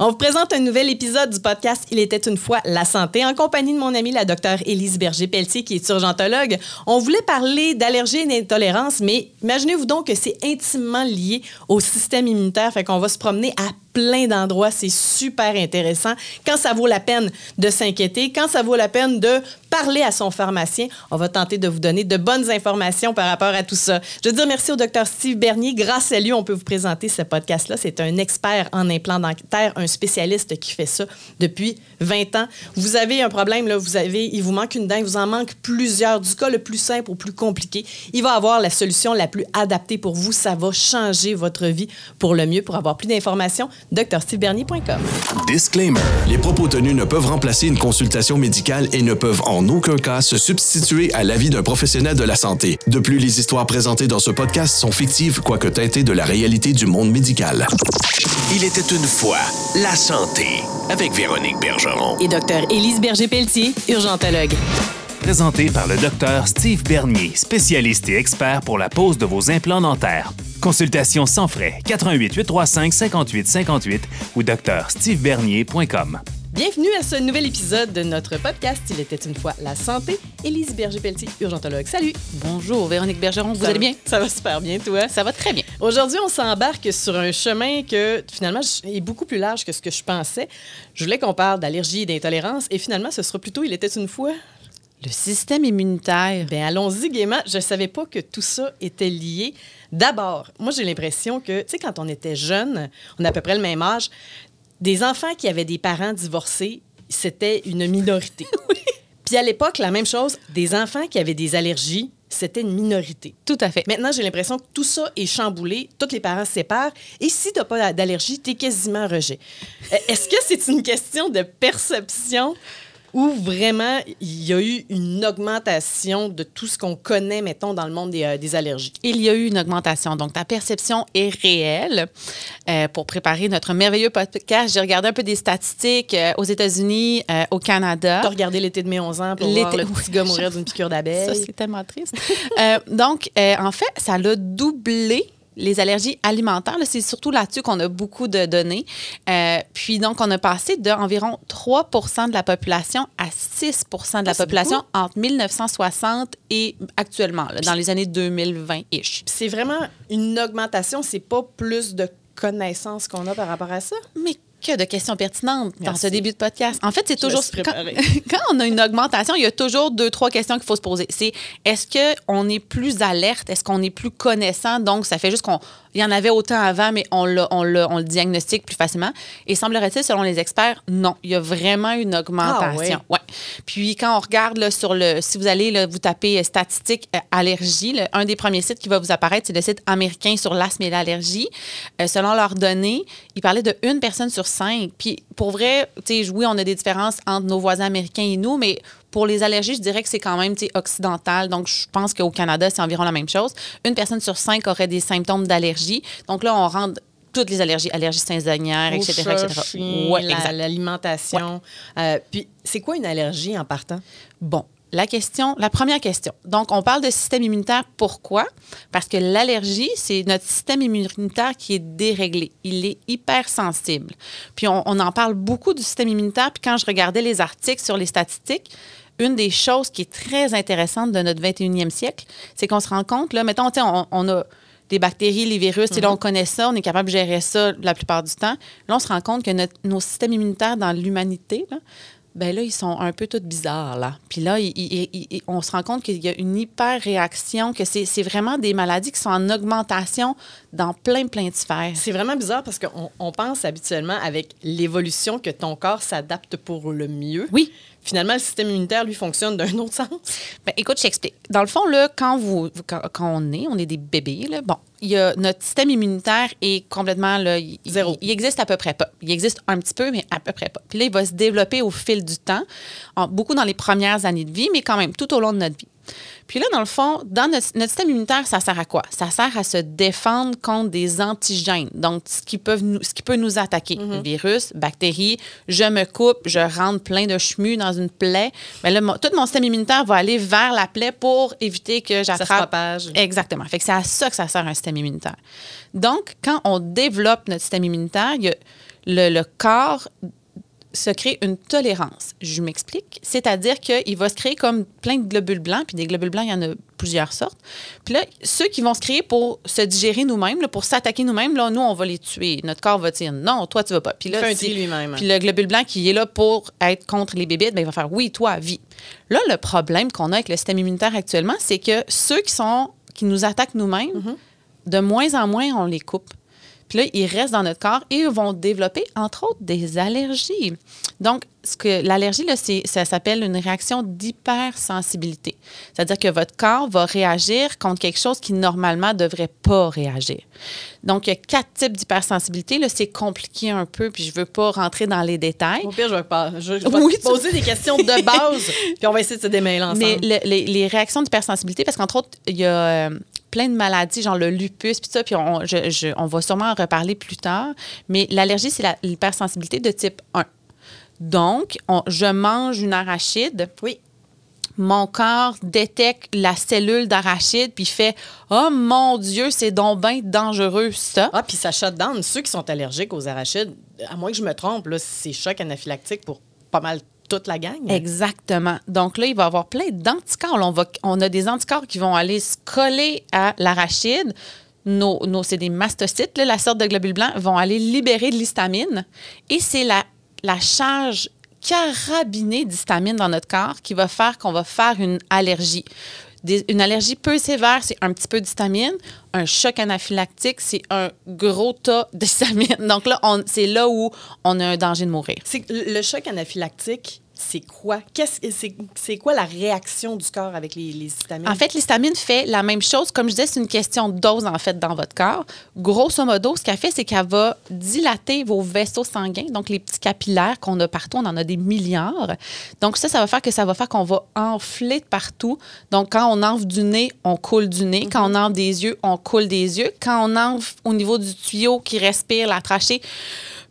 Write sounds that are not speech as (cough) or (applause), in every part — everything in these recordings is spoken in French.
On vous présente un nouvel épisode du podcast Il était une fois la santé en compagnie de mon amie la docteure Élise Berger-Pelletier qui est urgentologue. On voulait parler d'allergie et d'intolérance, mais imaginez-vous donc que c'est intimement lié au système immunitaire, fait qu'on va se promener à plein d'endroits. C'est super intéressant. Quand ça vaut la peine de s'inquiéter, quand ça vaut la peine de parler à son pharmacien, on va tenter de vous donner de bonnes informations par rapport à tout ça. Je veux dire merci au docteur Steve Bernier. Grâce à lui, on peut vous présenter ce podcast-là. C'est un expert en implants dentaires, un spécialiste qui fait ça depuis 20 ans. Vous avez un problème, là, vous avez, il vous manque une dent, il vous en manque plusieurs, du cas le plus simple au plus compliqué. Il va avoir la solution la plus adaptée pour vous. Ça va changer votre vie pour le mieux. Pour avoir plus d'informations, drstevebernier.com. Disclaimer. Les propos tenus ne peuvent remplacer une consultation médicale et ne peuvent en aucun cas se substituer à l'avis d'un professionnel de la santé. De plus, les histoires présentées dans ce podcast sont fictives, quoique teintées de la réalité du monde médical. Il était une fois la santé avec Véronique Bergeron. Et docteur Élise Berger-Pelletier, urgentologue. Présenté par le docteur Steve Bernier, spécialiste et expert pour la pose de vos implants dentaires. Consultation sans frais 88 835 58 58 ou docteurstevebernier.com. Bienvenue à ce nouvel épisode de notre podcast Il était une fois la santé. Élise Berger-Pelletier, urgentologue. Salut. Bonjour, Véronique Bergeron. Vous Ça allez va- bien? Ça va super bien, toi? Ça va très bien. Aujourd'hui, on s'embarque sur un chemin que finalement est beaucoup plus large que ce que je pensais. Je voulais qu'on parle d'allergie et d'intolérance et finalement, ce sera plutôt Il était une fois. Le système immunitaire. Bien, allons-y gaiement. Je ne savais pas que tout ça était lié. D'abord, moi, j'ai l'impression que, tu sais, quand on était jeune, on a à peu près le même âge, des enfants qui avaient des parents divorcés, c'était une minorité. (laughs) Puis à l'époque, la même chose, des enfants qui avaient des allergies, c'était une minorité. Tout à fait. Maintenant, j'ai l'impression que tout ça est chamboulé, tous les parents se séparent, et si tu n'as pas d'allergie, tu es quasiment rejet. Euh, Est-ce que c'est une question de perception ou vraiment il y a eu une augmentation de tout ce qu'on connaît, mettons, dans le monde des, euh, des allergies? Il y a eu une augmentation. Donc, ta perception est réelle. Euh, pour préparer notre merveilleux podcast, j'ai regardé un peu des statistiques euh, aux États-Unis, au Canada. Tu as regardé l'été de mes 11 ans pour voir le petit gars mourir d'une piqûre (laughs) Ça, d'abeille. c'est tellement triste. Donc, en fait, ça l'a doublé les allergies alimentaires. C'est surtout là-dessus qu'on a beaucoup de données. Euh, puis, donc, on a passé d'environ 3% de la population à 6% de la Ah, population entre 1960 et actuellement, là, dans les années 2020-ish. C'est vraiment une augmentation, c'est pas plus de connaissances qu'on a par rapport à ça? Mais que de questions pertinentes dans ce début de podcast. En fait, c'est toujours (laughs) quand, on a une augmentation, il y a toujours deux trois questions qu'il faut se poser. C'est est-ce que on est plus alerte, est-ce qu'on est plus connaissant? Donc ça fait juste qu'on il y en avait autant avant mais on le on le, on le diagnostique plus facilement et semblerait-il selon les experts, non, il y a vraiment une augmentation. Ah ouais. Puis quand on regarde là, sur le si vous allez là, vous tapez euh, statistiques euh, allergie, le- un des premiers sites qui va vous apparaître, c'est le site américain sur l'asthme et l'allergie. Euh, selon leurs données, ils parlaient de une personne sur cinq. Puis pour vrai, tu sais, oui, on a des différences entre nos voisins américains et nous, mais pour les allergies, je dirais que c'est quand même occidental. Donc, je pense qu'au Canada, c'est environ la même chose. Une personne sur cinq aurait des symptômes d'allergie. Donc là, on rentre toutes les allergies, allergies saisonnières, etc., etc. la- l'alimentation. Euh, puis, c'est quoi une allergie en partant? Bon, la question, la première question. Donc, on parle de système immunitaire. Pourquoi? Parce que l'allergie, c'est notre système immunitaire qui est déréglé. Il est hypersensible. Puis, on, on en parle beaucoup du système immunitaire. Puis, quand je regardais les articles sur les statistiques, une des choses qui est très intéressante de notre 21e siècle, c'est qu'on se rend compte, là, mettons, on, on a des bactéries, les virus, et là, on connaît ça, on est capable de gérer ça la plupart du temps. Là, on se rend compte que notre- nos systèmes immunitaires dans l'humanité, là, ben là, ils sont un peu tous bizarres, là. Puis là, il- il- il- il- on se rend compte qu'il y a une hyper-réaction, que c'est c'est vraiment des maladies qui sont en augmentation dans plein, plein de sphères. C'est vraiment bizarre parce qu'on on pense habituellement avec l'évolution que ton corps s'adapte pour le mieux. Oui. Finalement, le système immunitaire, lui, fonctionne d'un autre sens. Ben, écoute, je t'explique. Dans le fond, là, quand, vous, quand, quand on est, on est des bébés, là, bon, il y a, notre système immunitaire est complètement, là, il, Zéro. Il, il existe à peu près pas. Il existe un petit peu, mais à peu près pas. Puis là, il va se développer au fil du temps, en- beaucoup dans les premières années de vie, mais quand même tout au long de notre vie. Puis là, dans le fond, dans notre, notre système immunitaire, ça sert à quoi? Ça sert à se défendre contre des antigènes, donc ce qui, peuvent nous, ce qui peut nous attaquer. Virus, bactéries, je me coupe, je rentre plein de chemu dans une plaie. Mais là, mon- tout mon système immunitaire va aller vers la plaie pour éviter que Ça se j'attrape. propage. Exactement. Fait que c'est à ça que ça sert un système immunitaire. Donc, quand on développe notre système immunitaire, il y a le, le corps se crée une tolérance. Je m'explique. C'est-à-dire qu'il va se créer comme plein de globules blancs, puis des globules blancs, il y en a plusieurs sortes. Puis là, ceux qui vont se créer pour se digérer nous-mêmes, là, pour s'attaquer nous-mêmes, là, nous, on va les tuer. Notre corps va dire non, toi, tu vas pas. Puis là, Il fait un si- tri lui-même. Puis le globule blanc qui est là pour être contre les bébites, ben, il va faire oui, toi, vie. Là, le problème qu'on a avec le système immunitaire actuellement, c'est que ceux qui sont qui nous attaquent nous-mêmes, Mm-hmm. de moins en moins, on les coupe. Puis là, ils restent dans notre corps et ils vont développer, entre autres, des allergies. Donc, ce que l'allergie, ça s'appelle une réaction d'hypersensibilité. C'est-à-dire que votre corps va réagir contre quelque chose qui, normalement, ne devrait pas réagir. Donc, il y a quatre types d'hypersensibilité. Là, c'est compliqué un peu, puis je ne veux pas rentrer dans les détails. Au pire, je vais, pas, je, je vais Oui, te poser des questions de (laughs) base, puis on va essayer de se démêler ensemble. Mais le- les, les réactions d'hypersensibilité, parce qu'entre autres, il y a euh, plein de maladies, genre le lupus, puis ça, puis on, je- on va sûrement en reparler plus tard. Mais l'allergie, c'est l'hypersensibilité de type 1. Donc, on- je mange une arachide, Oui. mon corps détecte la cellule d'arachide, puis fait Oh mon Dieu, c'est donc bien dangereux, ça. Ah, puis ça shut down. Ceux qui sont allergiques aux arachides, à moins que je me trompe, c'est choc anaphylactique pour pas mal toute la gang. Exactement. Donc là, il va y avoir plein d'anticorps. On, va, on a des anticorps qui vont aller se coller à l'arachide. Nos, nos- c'est des mastocytes, là, la sorte de globules blancs, vont aller libérer de l'histamine. Et c'est la, la charge carabinée d'histamine dans notre corps qui va faire qu'on va faire une allergie. Une allergie peu sévère, c'est un petit peu d'histamine. Un choc anaphylactique, c'est un gros tas d'histamine. (laughs) Donc là, c'est là où on a un danger de mourir. Le choc anaphylactique, c'est quoi? Qu'est-ce, c'est, c'est quoi la réaction du corps avec les, les histamines? En fait, l'histamine fait la même chose. Comme je disais, c'est une question de dose, en fait, dans votre corps. Grosso modo, ce qu'elle fait, c'est qu'elle va dilater vos vaisseaux sanguins, donc les petits capillaires qu'on a partout. On en a des milliards. Donc, ça, ça va faire que ça va faire qu'on va enfler de partout. Donc, quand on enfle du nez, on coule du nez. Quand on enfle des yeux, on coule des yeux. Quand on enfle au niveau du tuyau qui respire, la trachée,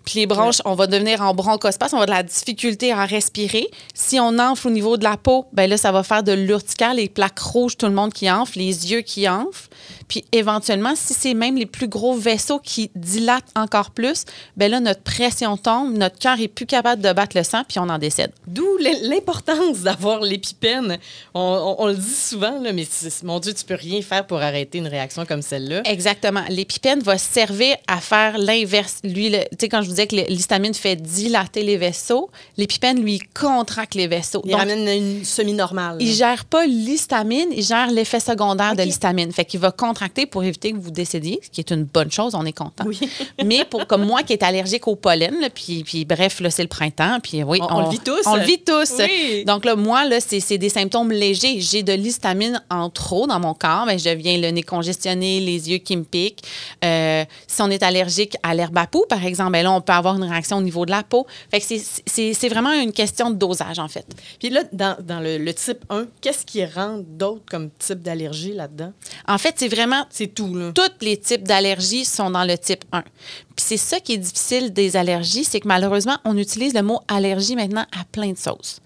puis les bronches, on va devenir en bronchospasme, on va avoir de la difficulté à respirer. Si on enfle au niveau de la peau, ben là, ça va faire de l'urticaire, les plaques rouges, tout le monde qui enfle, les yeux qui enflent. Puis éventuellement, si c'est même les plus gros vaisseaux qui dilatent encore plus, ben là, notre pression tombe, notre cœur est plus capable de battre le sang, puis on en décède. D'où l'im- l'importance d'avoir l'épipène. On, on- on le dit souvent, là, mais mon Dieu, tu peux rien faire pour arrêter une réaction comme celle-là. Exactement. L'épipène va servir à faire l'inverse. Lui, tu sais, quand je vous disais que l'histamine fait dilater les vaisseaux, l'épipène, lui, contracte les vaisseaux. Il Donc, ramène une semi-normale. Il gère pas l'histamine, il gère l'effet secondaire de l'histamine. Fait qu'il va contracter pour éviter que vous décédiez, ce qui est une bonne chose, on est content. Oui. (laughs) Mais pour comme moi qui est allergique au pollen, là, puis, puis bref, là, c'est le printemps, puis oui, On- on le vit tous. On le vit tous. Oui. Donc là, moi, là, c'est c'est des symptômes légers. J'ai de l'histamine en trop dans mon corps. Ben, je viens le nez congestionné, les yeux qui me piquent. Euh, si on est allergique à l'herbe à poux, par exemple, ben là, on peut avoir une réaction au niveau de la peau. Fait que c'est- c'est c'est vraiment une question de dosage, en fait. Puis là, dans, dans le, le type 1, qu'est-ce qui rend d'autres comme type d'allergie là-dedans? En fait, c'est vraiment C'est tout, là. tous les types d'allergies sont dans le type 1. Puis c'est ça qui est difficile des allergies, c'est que malheureusement, on utilise le mot allergie maintenant à plein de sauces.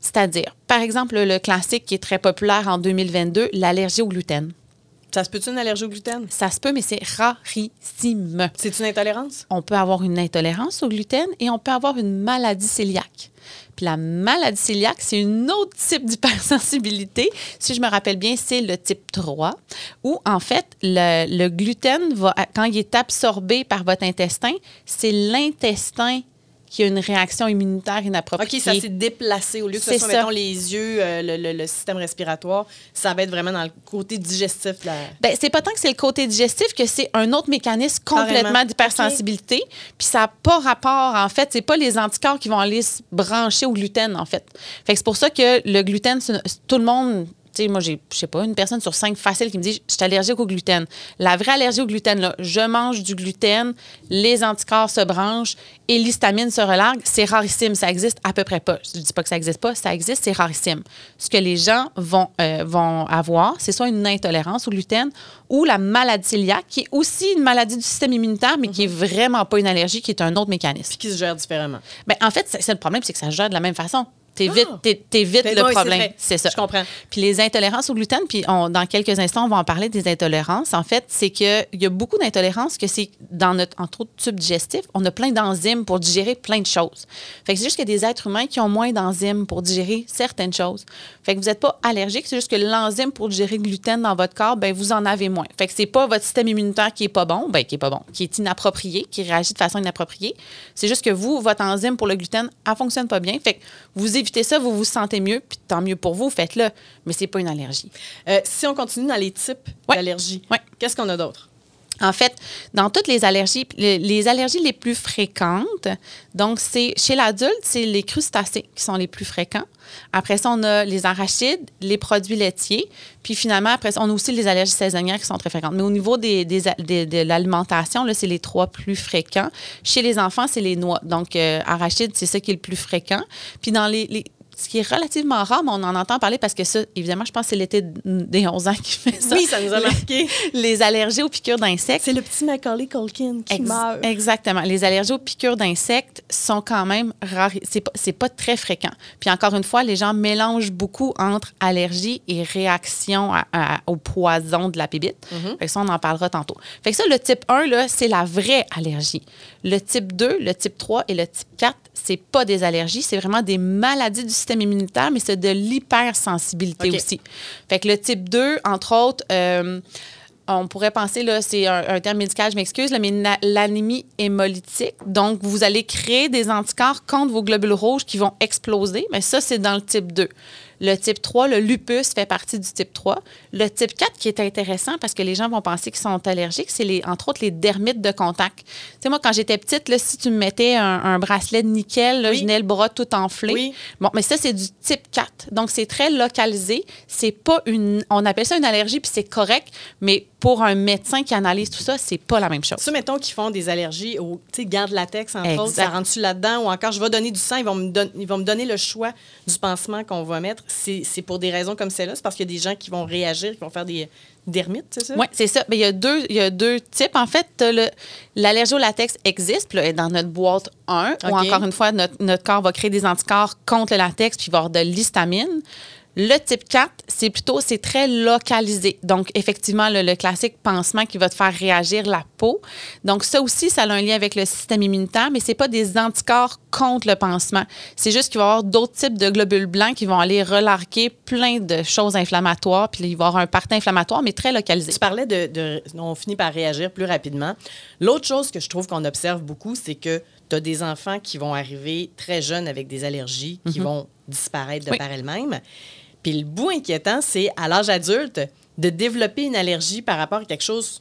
C'est-à-dire, par exemple, le classique qui est très populaire en 2022, l'allergie au gluten. Ça se peut-tu une allergie au gluten? Ça se peut, mais c'est rarissime. C'est une intolérance? On peut avoir une intolérance au gluten et on peut avoir une maladie cœliaque. Puis la maladie cœliaque, c'est une autre type d'hypersensibilité. Si je me rappelle bien, c'est le type 3, où en fait, le, le gluten, va, quand il est absorbé par votre intestin, c'est l'intestin qui a une réaction immunitaire inappropriée. OK, ça s'est déplacé. Au lieu que ce soit, ça. mettons, les yeux, euh, le, le- le système respiratoire, ça va être vraiment dans le côté digestif. la- Ben, c'est pas tant que c'est le côté digestif que c'est un autre mécanisme complètement d'hypersensibilité. Puis ça n'a pas rapport, en fait, c'est pas les anticorps qui vont aller se brancher au gluten, en fait. Fait que c'est pour ça que le gluten, tout le monde. Sais, moi, j'ai, je sais pas, une personne sur cinq facile qui me dit Je suis allergique au gluten. La vraie allergie au gluten, là, je mange du gluten, les anticorps se branchent et l'histamine se relargue. C'est rarissime. Ça existe à peu près pas. Je dis pas que ça existe pas, ça existe, c'est rarissime. Ce que les gens vont, euh, vont avoir, c'est soit une intolérance au gluten ou la maladie cœliaque, qui est aussi une maladie du système immunitaire, mais qui est vraiment pas une allergie, qui est un autre mécanisme. qui se gère différemment. Ben, en fait, c'est c'est le problème, c'est que ça se gère de la même façon. T'évites Ah! Ben le oui, problème. C'est ça. Je comprends. Puis les intolérances au gluten, puis on- dans quelques instants, on va en parler des intolérances. En fait, c'est qu'il y a beaucoup d'intolérances que c'est dans notre, entre autres, tube digestif, on a plein d'enzymes pour digérer plein de choses. Fait que c'est juste qu'il y a des êtres humains qui ont moins d'enzymes pour digérer certaines choses. Fait que vous n'êtes pas allergique, c'est juste que l'enzyme pour digérer le gluten dans votre corps, ben vous en avez moins. Fait que c'est pas votre système immunitaire qui est pas bon, ben qui est pas bon, qui est inapproprié, qui réagit de façon inappropriée. C'est juste que vous, votre enzyme pour le gluten, elle fonctionne pas bien. Fait que vous évitez ça, vous vous sentez mieux, puis tant mieux pour vous, faites-le. Mais c'est pas une allergie. Euh, si on continue dans les types Ouais. d'allergies, Ouais. qu'est-ce qu'on a d'autre? En fait, dans toutes les allergies, les, allergies les plus fréquentes, donc c'est chez l'adulte, c'est les crustacés qui sont les plus fréquents. Après ça, on a les arachides, les produits laitiers, puis finalement, après ça, on a aussi les allergies saisonnières qui sont très fréquentes. Mais au niveau de l'alimentation, là, c'est les trois plus fréquents. Chez les enfants, c'est les noix. Donc, euh, arachides, c'est ça qui est le plus fréquent. Puis dans les- ce qui est relativement rare, mais on en entend parler parce que ça, évidemment, je pense que c'est l'été des 11 ans qui fait ça. Oui, ça nous a Les- marqué. Les allergies aux piqûres d'insectes. C'est le petit Macaulay Culkin qui Ex- meurt. Exactement. Les allergies aux piqûres d'insectes sont quand même rares. C'est pas, c'est pas très fréquent. Puis encore une fois, les gens mélangent beaucoup entre allergie et réaction à- à- au poison de la pébite. Fait que ça, on en parlera tantôt. Fait que ça, le type 1, là, c'est la vraie allergie. Le type 2, le type 3 et le type 4, c'est pas des allergies, c'est vraiment des maladies du système immunitaire, mais c'est de l'hypersensibilité aussi. Fait que le type 2, entre autres, euh, on pourrait penser, là, c'est un, un terme médical, je m'excuse, mais l'anémie hémolytique. Donc, vous allez créer des anticorps contre vos globules rouges qui vont exploser. Mais ça, c'est dans le type 2. Le type 3, le lupus fait partie du type 3. Le type 4, qui est intéressant parce que les gens vont penser qu'ils sont allergiques, c'est les, entre autres les dermites de contact. Tu sais, moi, quand j'étais petite, là, si tu me mettais un, un bracelet de nickel, là, Oui. je venais le bras tout enflé. Oui. Bon, mais ça, c'est du type 4. Donc, c'est très localisé. C'est pas une. On appelle ça une allergie, puis c'est correct, mais pour un médecin qui analyse tout ça, c'est pas la même chose. Ceux, mettons, qui font des allergies au tu sais, gants de latex, entre Exact. autres, ça rentre-tu là-dedans? Ou encore, je vais donner du sang, ils vont me, don- ils vont me donner le choix du pansement qu'on va mettre. C'est pour des raisons comme celle-là? C'est parce qu'il y a des gens qui vont réagir, qui vont faire des dermites, c'est ça? Oui, c'est ça. Mais il y a deux, il y a deux types. En fait, l'allergie au latex existe, puis là, dans notre boîte 1, où encore une fois, notre, notre corps va créer des anticorps contre le latex, puis il va y avoir de l'histamine. Le type 4, c'est plutôt, c'est très localisé. Donc, effectivement, le, le classique pansement qui va te faire réagir la peau. Donc, ça aussi, ça a un lien avec le système immunitaire, mais c'est pas des anticorps contre le pansement. C'est juste qu'il va y avoir d'autres types de globules blancs qui vont aller relarguer plein de choses inflammatoires, puis il va y avoir un parti inflammatoire, mais très localisé. Tu parlais de, de- On finit par réagir plus rapidement. L'autre chose que je trouve qu'on observe beaucoup, c'est que tu as des enfants qui vont arriver très jeunes avec des allergies qui vont disparaître de Oui. par elles-mêmes. Puis le bout inquiétant, c'est à l'âge adulte de développer une allergie par rapport à quelque chose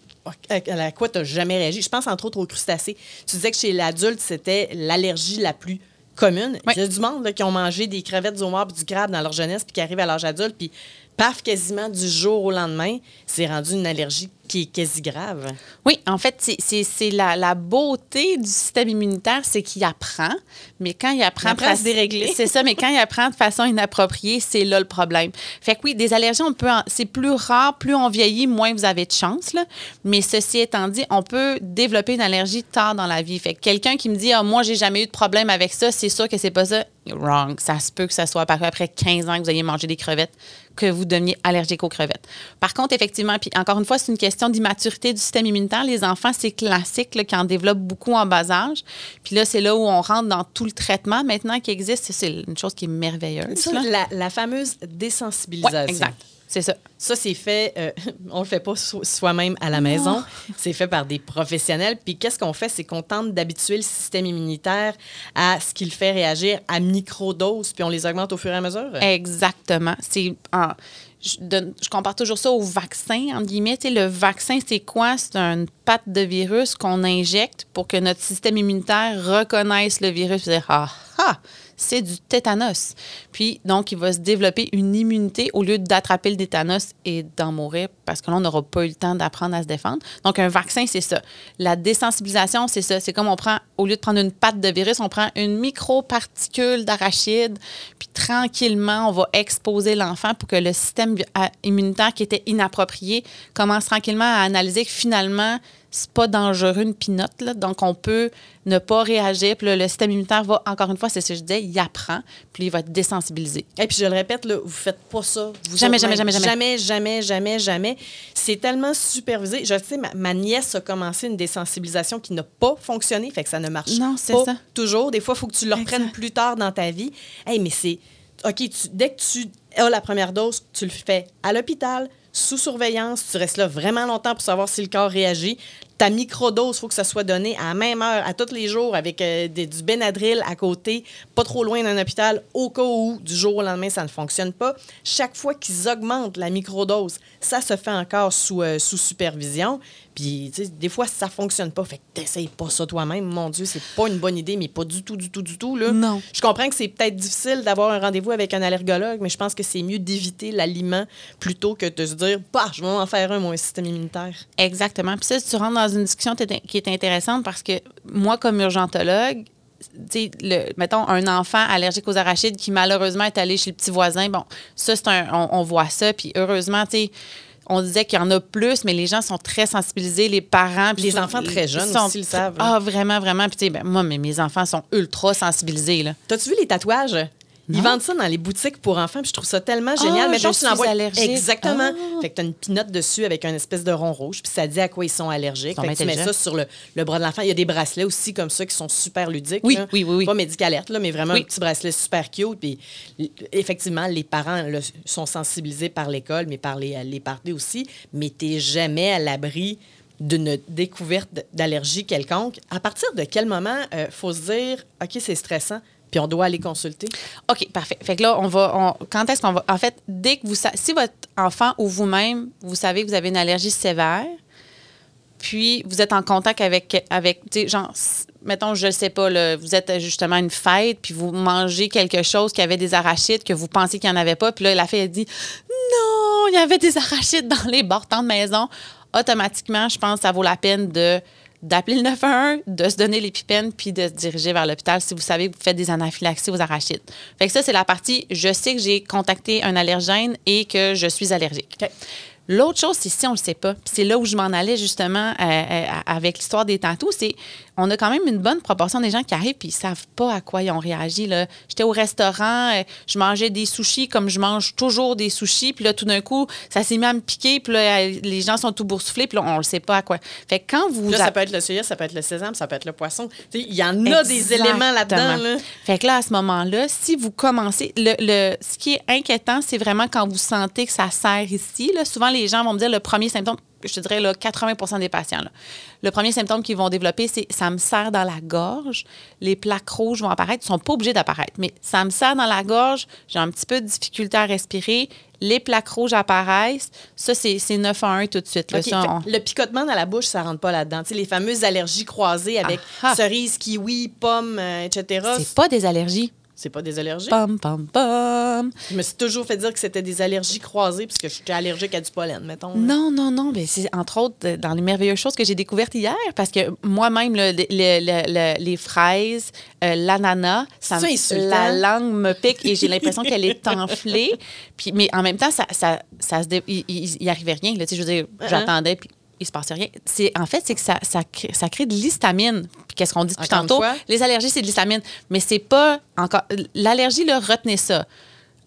à quoi tu n'as jamais réagi. Je pense entre autres aux crustacés. Tu disais que chez l'adulte, c'était l'allergie la plus commune. Oui. Il y a du monde là, qui ont mangé des crevettes du homard du crabe dans leur jeunesse puis qui arrivent à l'âge adulte puis paf, quasiment du jour au lendemain, c'est rendu une allergie qui est quasi grave. Oui, en fait, c'est- la, la beauté du système immunitaire, c'est qu'il apprend, mais quand il apprend... Il apprend de à se dérégler. C'est ça, mais quand il apprend de façon inappropriée, c'est là le problème. Fait que oui, des allergies, on peut... en- C'est plus rare, plus on vieillit, moins vous avez de chance, là. Mais ceci étant dit, on peut développer une allergie tard dans la vie. Fait que quelqu'un qui me dit, ah, moi, j'ai jamais eu de problème avec ça, c'est sûr que c'est pas ça. Wrong. Ça se peut que ça soit après 15 ans que vous ayez mangé des crevettes, que vous deveniez allergique aux crevettes. Par contre, effectivement, puis encore une fois, c'est une question d'immaturité du système immunitaire. Les enfants, c'est classique là, qui en développent beaucoup en bas âge. Puis là, c'est là où on rentre dans tout le traitement maintenant qui existe. C'est une chose qui est merveilleuse. Ça, la, la fameuse désensibilisation. Ouais, exact. C'est ça. Ça, c'est fait, euh, (laughs) on le fait pas so- soi-même à la maison. C'est fait par des professionnels. Puis qu'est-ce qu'on fait? C'est qu'on tente d'habituer le système immunitaire à ce qu'il fait réagir à microdose, puis on les augmente au fur et à mesure? Exactement. C'est je, compare toujours ça au vaccin, entre guillemets. Le vaccin, c'est quoi? C'est une patte de virus qu'on injecte pour que notre système immunitaire reconnaisse le virus et dire Ah, ah, c'est du tétanos. Puis, donc, il va se développer une immunité au lieu d'attraper le tétanos et d'en mourir parce que là, on n'aura pas eu le temps d'apprendre à se défendre. Donc, un vaccin, c'est ça. La désensibilisation, c'est ça. C'est comme on prend, au lieu de prendre une patte de virus, on prend une micro-particule d'arachide, puis tranquillement, on va exposer l'enfant pour que le système immunitaire qui était inapproprié commence tranquillement à analyser que finalement, c'est pas dangereux une pinotte. Là. Donc, on peut ne pas réagir. Puis là, le système immunitaire va, encore une fois, c'est ce que je disais, il apprend, puis il va être désensibilisé. Et puis je le répète, là, vous faites pas ça. Vous Jamais, jamais, jamais, jamais, jamais. jamais, jamais, jamais. C'est tellement supervisé. Je sais, ma, ma nièce a commencé une désensibilisation qui n'a pas fonctionné, fait que ça ne marche Non, pas ça. toujours. Des fois, il faut que tu le reprennes plus tard dans ta vie. Hey, mais c'est OK. tu- dès que tu as la première dose, tu le fais à l'hôpital. Sous surveillance, tu restes là vraiment longtemps pour savoir si le corps réagit. Ta microdose, il faut que ça soit donné à la même heure, à tous les jours, avec euh, du Benadryl à côté, pas trop loin d'un hôpital, au cas où, du jour au lendemain, ça ne fonctionne pas. Chaque fois qu'ils augmentent la microdose, ça se fait encore sous, euh, sous supervision. Puis, tu sais, des fois, ça fonctionne pas. Fait que t'essayes pas ça toi-même. Mon Dieu, c'est pas une bonne idée, mais pas du tout, du tout, du tout. Là. Non. Je comprends que c'est peut-être difficile d'avoir un rendez-vous avec un allergologue, mais je pense que c'est mieux d'éviter l'aliment plutôt que de se dire, bah, je vais en faire un, mon système immunitaire. Exactement. Puis ça, tu rentres dans une discussion qui est intéressante parce que moi, comme urgentologue, tu sais, le, mettons, un enfant allergique aux arachides qui malheureusement est allé chez le petit voisin, bon, ça, c'est un, on, on voit ça. Puis heureusement, tu sais, on disait qu'il y en a plus, mais les gens sont très sensibilisés, les parents. puis Les enfants très jeunes sont- aussi le savent, Ah, vraiment, vraiment. Puis tu sais, ben, moi, mais mes enfants sont ultra sensibilisés. T'as-tu vu les tatouages? Ils vendent ça dans les boutiques pour enfants, puis je trouve ça tellement génial. Ah, Mettons, je tu suis allergique. Exactement. Ah. Fait que t'as une pinotte dessus avec un espèce de rond rouge, puis ça dit à quoi ils sont allergiques. Ils sont Fait que tu mets ça sur le, le bras de l'enfant. Il y a des bracelets aussi comme ça qui sont super ludiques. Oui, là. oui, oui, oui. Pas médicalerte, là, mais vraiment Oui. un petit bracelet super cute. Puis effectivement, les parents là, sont sensibilisés par l'école, mais par les, les parties aussi. Mais t'es jamais à l'abri d'une découverte d'allergie quelconque. À partir de quel moment il faut se dire, OK, c'est stressant, puis on doit aller consulter? OK, parfait. Fait que là, on va. quand est-ce qu'on va. En fait, dès que vous. Si votre enfant ou vous-même, vous savez que vous avez une allergie sévère, puis vous êtes en contact avec. avec genre, mettons, je sais pas, vous êtes justement à une fête, puis vous mangez quelque chose qui avait des arachides, que vous pensiez qu'il n'y en avait pas, puis là, la fille, elle dit Non, il y avait des arachides dans les bortants de maison. Automatiquement, je pense que ça vaut la peine de d'appeler le 911, de se donner l'épipène, puis de se diriger vers l'hôpital si vous savez que vous faites des anaphylaxies aux arachides. Fait que ça, c'est la partie, je sais que j'ai contacté un allergène et que je suis allergique. L'autre chose, c'est si on ne le sait pas. C'est là où je m'en allais justement euh, euh, avec l'histoire des tatous, c'est on a quand même une bonne proportion des gens qui arrivent puis ils savent pas à quoi ils ont réagi. J'étais au restaurant, euh, je mangeais des sushis comme je mange toujours des sushis, puis là tout d'un coup, ça s'est mis à me piquer, puis là euh, les gens sont tout boursouflés, puis là on le sait pas à quoi. Fait que quand vous Là, ça peut être le soya, ça peut être le sésame, ça peut être le poisson. Il y en a des éléments là-dedans. Là. Fait que là, à ce moment-là, si vous commencez, le, le- ce qui est inquiétant, c'est vraiment quand vous sentez que ça serre ici. Là. Souvent, les gens vont me dire le premier symptôme, je te dirais là, 80% des patients. là. Le premier symptôme qu'ils vont développer, c'est ça me serre dans la gorge. Les plaques rouges vont apparaître. Ils ne sont pas obligés d'apparaître, mais ça me serre dans la gorge. J'ai un petit peu de difficulté à respirer. Les plaques rouges apparaissent. Ça, c'est c'est 9 à 1 tout de suite. là. Ça, on- Le picotement dans la bouche, ça rentre pas là-dedans. Les fameuses allergies croisées avec Ah ah. cerises, kiwi, pommes, euh, etc. C'est pas des allergies. C'est pas des allergies? Pam, pam, pam. Je me suis toujours fait dire que c'était des allergies croisées parce que je suis allergique à du pollen, mettons. Non, non, non. Mais c'est entre autres euh, dans les merveilleuses choses que j'ai découvertes hier parce que moi-même, le- le- le- le- les fraises, euh, l'ananas, ça, me- la langue me pique et j'ai l'impression qu'elle est enflée. (laughs) Puis, mais en même temps, ça, ça, ça se dé- il, il arrivait rien. Là, je veux dire, Uh-huh. j'attendais puis il se passait rien. C'est, en fait, c'est que ça, ça, crée, ça crée de l'histamine. Puis qu'est-ce qu'on dit depuis tantôt? fois? Les allergies, c'est de l'histamine. Mais c'est pas encore... L'allergie, là, retenez ça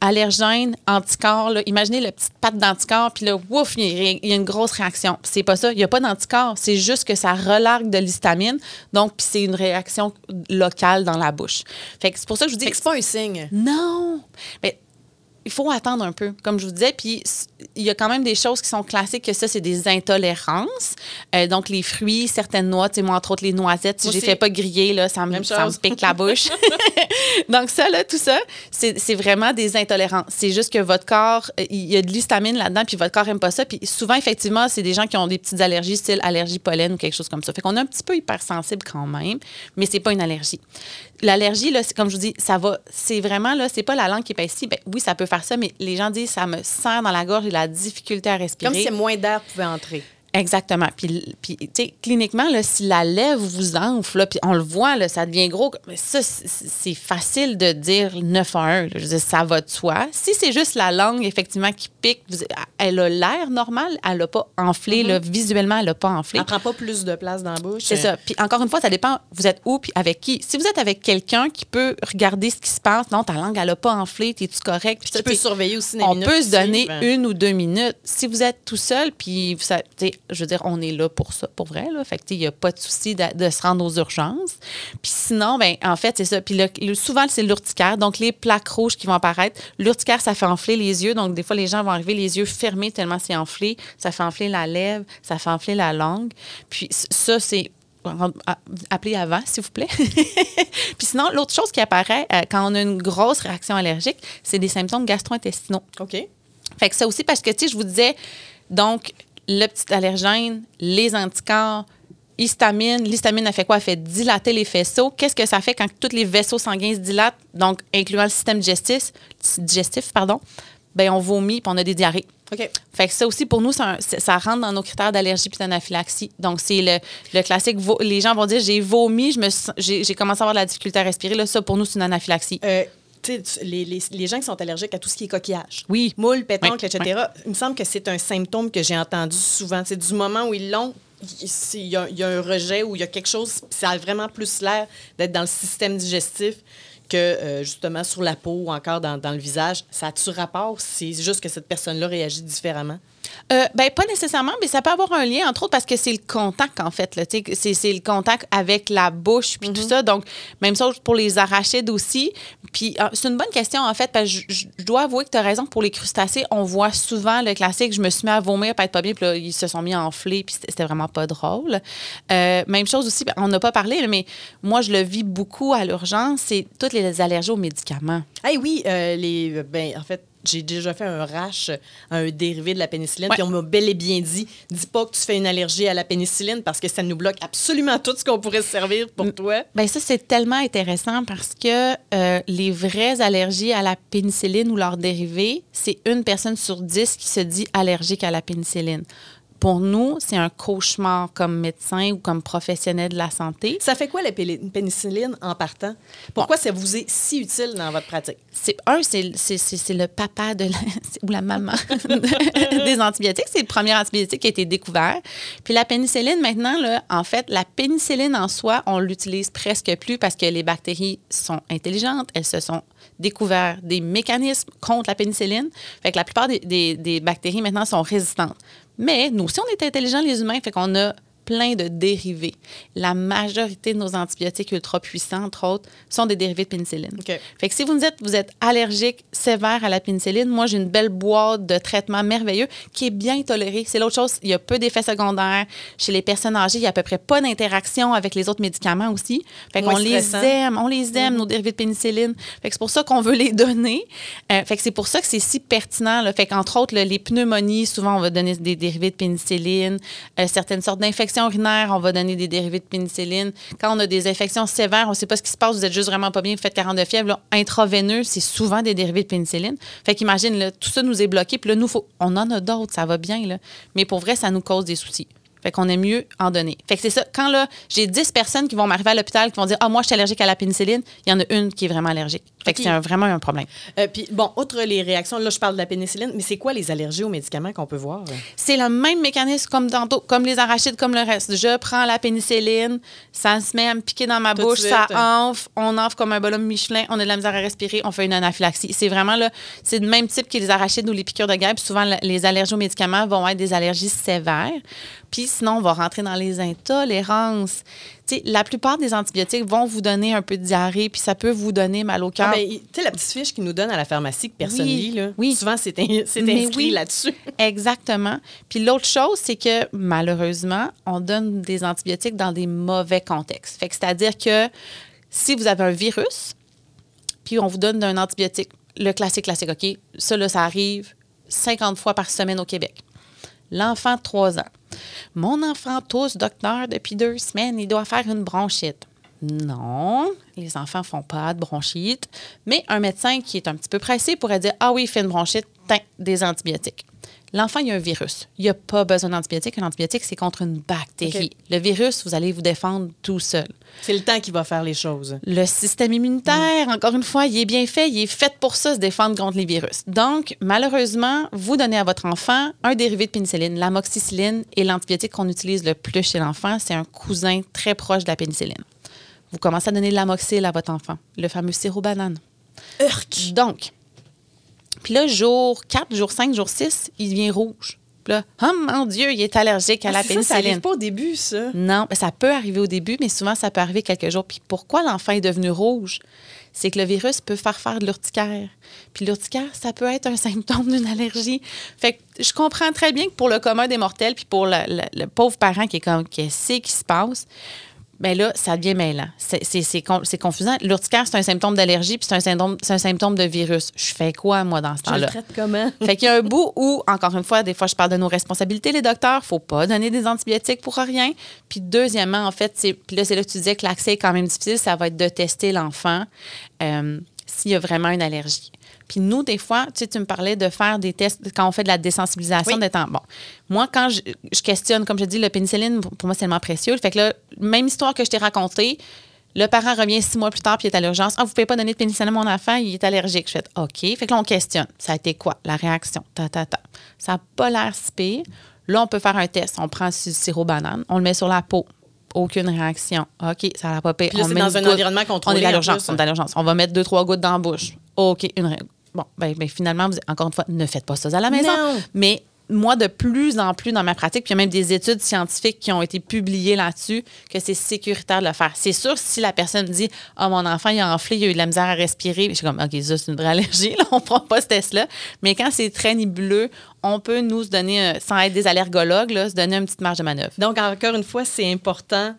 allergène, anticorps. là. Imaginez le petit patte d'anticorps, puis là, ouf, il y, a- il y a une grosse réaction. C'est pas ça. Il n'y a pas d'anticorps. C'est juste que ça relargue de l'histamine. Donc, puis c'est une réaction locale dans la bouche. Fait que c'est pour ça que je vous dis. Fait que c'est pas un signe. Non! Mais il faut attendre un peu, comme je vous disais. Puis il y a quand même des choses qui sont classiques, que ça, c'est des intolérances. Euh, donc, les fruits, certaines noix, tu sais, moi, entre autres, les noisettes, si je les fais pas griller, là, ça me, ça me pique la bouche. (laughs) donc, ça, là, tout ça, c'est c'est vraiment des intolérances. C'est juste que votre corps, euh, il y a de l'histamine là-dedans, puis votre corps aime pas ça. Puis souvent, effectivement, c'est des gens qui ont des petites allergies, style allergie pollen ou quelque chose comme ça. Fait qu'on est un petit peu hypersensible quand même, mais c'est pas une allergie. L'allergie, là, c'est comme je vous dis, ça va, c'est vraiment, là, c'est pas la langue qui est pas ici. Ben, oui, ça peut faire ça, mais les gens disent, ça me serre dans la gorge, j'ai la difficulté à respirer. Comme si moins d'air pouvait entrer. Exactement. Puis, puis tu sais, cliniquement, là, si la lèvre vous enfle, là, puis on le voit, là, ça devient gros. Mais ça, c'est- facile de dire 9 à 1. là. Je veux dire, ça va de soi. Si c'est juste la langue, effectivement, qui pique, vous- elle a l'air normale, elle n'a pas enflé. là, visuellement, elle n'a pas enflé. Elle prend pas plus de place dans la bouche. C'est ça. Puis encore une fois, ça dépend, vous êtes où puis avec qui. Si vous êtes avec quelqu'un qui peut regarder ce qui se passe, non, ta langue, elle n'a pas enflé, t'es-tu correct? Puis Tu peux surveiller aussi les on minutes peut se donner suivent. une ou deux minutes. Si vous êtes tout seul, puis vous sa- tu sais, je veux dire, on est là pour ça, pour vrai. Là. Fait que, il n'y a pas de souci de, de se rendre aux urgences. Puis sinon, ben, en fait, c'est ça. Puis le- le- souvent, c'est l'urticaire. Donc, les plaques rouges qui vont apparaître. L'urticaire, ça fait enfler les yeux. Donc, des fois, les gens vont arriver les yeux fermés tellement c'est enflé. Ça fait enfler la lèvre, ça fait enfler la langue. Puis ça, c'est appelez avant, s'il vous plaît. (laughs) Puis sinon, l'autre chose qui apparaît euh, quand on a une grosse réaction allergique, c'est des symptômes gastro-intestinaux. OK. Fait que ça aussi, parce que, tu sais, je vous disais, donc, le petit allergène, les anticorps, histamine. L'histamine, elle fait quoi? Elle fait dilater les faisceaux. Qu'est-ce que ça fait quand tous les vaisseaux sanguins se dilatent, donc incluant le système digestif, digestif pardon, ben on vomit puis on a des diarrhées. OK. Fait que ça aussi, pour nous, ça rentre dans nos critères d'allergie puis d'anaphylaxie. Donc, c'est le, le classique. les gens vont dire j'ai vomi, j'ai commencé à avoir de la difficulté à respirer. Là, ça, pour nous, c'est une anaphylaxie. Euh, les, les- les gens qui sont allergiques à tout ce qui est coquillage, Oui. moule, pétanque, Oui, etc., il me semble que c'est un symptôme que j'ai entendu souvent. C'est du moment où ils l'ont, il y, a, il y a un rejet ou il y a quelque chose, ça a vraiment plus l'air d'être dans le système digestif que euh, justement sur la peau ou encore dans, dans le visage. Ça a-tu rapport? C'est juste que cette personne-là réagit différemment? Euh, ben, pas nécessairement, mais ça peut avoir un lien, entre autres, parce que c'est le contact, en fait. C'est le contact avec la bouche, puis tout ça. Donc, même chose pour les arachides aussi. Puis, euh, c'est une bonne question, en fait, parce que je, dois avouer que tu as raison. Pour les crustacés, on voit souvent le classique je me suis mis à vomir, pas être pas bien, puis là, ils se sont mis à enfler, puis c'était vraiment pas drôle. Euh, même chose aussi, ben, on n'a pas parlé, mais moi, je le vis beaucoup à l'urgence, c'est toutes les allergies aux médicaments. Ah oui, euh, les, ben, en fait, j'ai déjà fait un rash à un dérivé de la pénicilline. Puis on m'a bel et bien dit dis pas que tu fais une allergie à la pénicilline parce que ça nous bloque absolument tout ce qu'on pourrait se servir pour toi. Ben ça, c'est tellement intéressant parce que euh, les vraies allergies à la pénicilline ou leurs dérivés, c'est une personne sur dix qui se dit allergique à la pénicilline. Pour nous, c'est un cauchemar comme médecin ou comme professionnel de la santé. Ça fait quoi la pénicilline en partant? Pourquoi ça vous est si utile dans votre pratique? C'est un, c'est le papa de la, (laughs) ou la maman (laughs) des antibiotiques. C'est le premier antibiotique qui a été découvert. Puis la pénicilline, maintenant, là, en fait, la pénicilline en soi, on l'utilise presque plus parce que les bactéries sont intelligentes. Elles se sont découvert des mécanismes contre la pénicilline. Fait que la plupart des, des- des bactéries maintenant sont résistantes. Mais nous aussi, on est intelligents, les humains, fait qu'on a plein de dérivés. La majorité de nos antibiotiques ultra puissants, entre autres, sont des dérivés de pénicilline. Fait que si vous nous dites vous êtes allergique sévère à la pénicilline, moi j'ai une belle boîte de traitement merveilleux qui est bien tolérée. C'est l'autre chose, il y a peu d'effets secondaires. Chez les personnes âgées, il y a à peu près pas d'interaction avec les autres médicaments aussi. Fait qu'on les aime, on les aime nos dérivés de pénicilline. Fait que c'est pour ça qu'on veut les donner. Euh, fait que c'est pour ça que c'est si pertinent. Là. Fait qu'entre autres, là, les pneumonies, souvent on va donner des dérivés de pénicilline. Euh, certaines sortes d'infections urinaires, on va donner des dérivés de pénicilline. Quand on a des infections sévères, on ne sait pas ce qui se passe, vous êtes juste vraiment pas bien, vous faites 42 fièvres, là, intraveineux, c'est souvent des dérivés de pénicilline. Fait qu'imagine, tout ça nous est bloqué, puis là, nous, faut, on en a d'autres, ça va bien. Mais pour vrai, ça nous cause des soucis. Fait qu'on est mieux en donner. Fait que c'est ça. Quand là, j'ai 10 personnes qui vont m'arriver à l'hôpital qui vont dire Ah, moi, je suis allergique à la pénicilline, il y en a une qui est vraiment allergique. Fait que OK. c'est un- vraiment un problème. Euh, Puis, bon, outre les réactions, là, je parle de la pénicilline, mais c'est quoi les allergies aux médicaments qu'on peut voir? C'est le même mécanisme comme tantôt, comme les arachides, comme le reste. Je prends la pénicilline, ça se met à me piquer dans ma Tout bouche, ça enfle, on enfle comme un ballon Michelin, on a de la misère à respirer, on fait une anaphylaxie. C'est vraiment là, c'est le même type que les arachides ou les piqûres de guêpe. Souvent, les allergies aux médicaments vont être des allergies sévères. Puis sinon, on va rentrer dans les intolérances. Tu sais, la plupart des antibiotiques vont vous donner un peu de diarrhée, puis ça peut vous donner mal au cœur. Ah, ben, tu sais, la petite fiche qu'ils nous donne à la pharmacie que personne Oui, lit, là. oui. Souvent, c'est in- inscrit oui. là-dessus. (laughs) Exactement. Puis l'autre chose, c'est que malheureusement, on donne des antibiotiques dans des mauvais contextes. Fait que c'est-à-dire que si vous avez un virus, puis on vous donne un antibiotique, le classique, classique, OK, ça, là, ça arrive 50 fois par semaine au Québec. L'enfant de 3 ans. Mon enfant tousse, docteur, depuis deux semaines, il doit faire une bronchite. Non, les enfants font pas de bronchite, mais un médecin qui est un petit peu pressé pourrait dire Ah oui, il fait une bronchite, des antibiotiques. L'enfant, il y a un virus. Il n'y a pas besoin d'antibiotiques. Un antibiotique, c'est contre une bactérie. Le virus, vous allez vous défendre tout seul. C'est le temps qui va faire les choses. Le système immunitaire, encore une fois, il est bien fait, il est fait pour ça, se défendre contre les virus. Donc, malheureusement, vous donnez à votre enfant un dérivé de pénicilline, l'amoxicilline, et l'antibiotique qu'on utilise le plus chez l'enfant, c'est un cousin très proche de la pénicilline. Vous commencez à donner de l'amoxyl à votre enfant, le fameux sirop banane. Urk! Donc, puis là, jour 4, jour 5, jour 6, il devient rouge. Puis là, oh mon Dieu, il est allergique à la Ah, c'est ça, ça pénicilline. arrive pas au début, ça. Non, ben, ça peut arriver au début, mais souvent, ça peut arriver quelques jours. Puis pourquoi l'enfant est devenu rouge? C'est que le virus peut faire faire de l'urticaire. Puis l'urticaire, ça peut être un symptôme d'une allergie. Fait que je comprends très bien que pour le commun des mortels, puis pour le, le- le pauvre parent qui est comme, qu'est-ce qui se passe? Bien là, ça devient mêlant. C'est- C'est c'est con- c'est confusant. L'urticaire, c'est un symptôme d'allergie, puis c'est un symptôme, c'est un symptôme de virus. Je fais quoi, moi, dans ce Je le temps-là? traite comment? Fait qu'il y a un bout où, encore une fois, des fois, je parle de nos responsabilités, les docteurs. faut pas donner des antibiotiques pour rien. Puis, deuxièmement, en fait, c'est, puis là, c'est là que tu disais que l'accès est quand même difficile. Ça va être de tester l'enfant euh, s'il y a vraiment une allergie. Puis nous, des fois, tu sais, tu me parlais de faire des tests quand on fait de la désensibilisation Oui. d'être en... Bon, moi, quand je, je questionne, comme je dis, le pénicilline, pour moi, c'est tellement précieux. Fait que là, même histoire que je t'ai racontée, le parent revient six mois plus tard puis il est à l'urgence. Ah, vous ne pouvez pas donner de pénicilline à mon enfant, il est allergique. Je fais OK. Fait que là, on questionne. Ça a été quoi? La réaction? Ta, ta, ta. Ça n'a pas l'air si pire. Là, on peut faire un test. On prend du sirop banane, on le met sur la peau. Aucune réaction. OK, ça n'a pas pire. Puis là, On c'est met dans un goutte. environnement contrôlé, On est à en l'urgence. On est à l'urgence. On va mettre deux, trois gouttes dans la bouche. OK, une Bon, ben, ben, finalement, vous- encore une fois, ne faites pas ça à la maison. Non. Mais moi, de plus en plus dans ma pratique, puis il y a même des études scientifiques qui ont été publiées là-dessus, que c'est sécuritaire de le faire. C'est sûr, si la personne dit Ah, mon enfant, il a enflé, il a eu de la misère à respirer, je suis comme OK, ça, c'est une vraie allergie, là, on ne prend pas ce test-là. Mais quand c'est très nébuleux, on peut nous se donner, euh, sans être des allergologues, là, se donner une petite marge de manœuvre. Donc, encore une fois, c'est important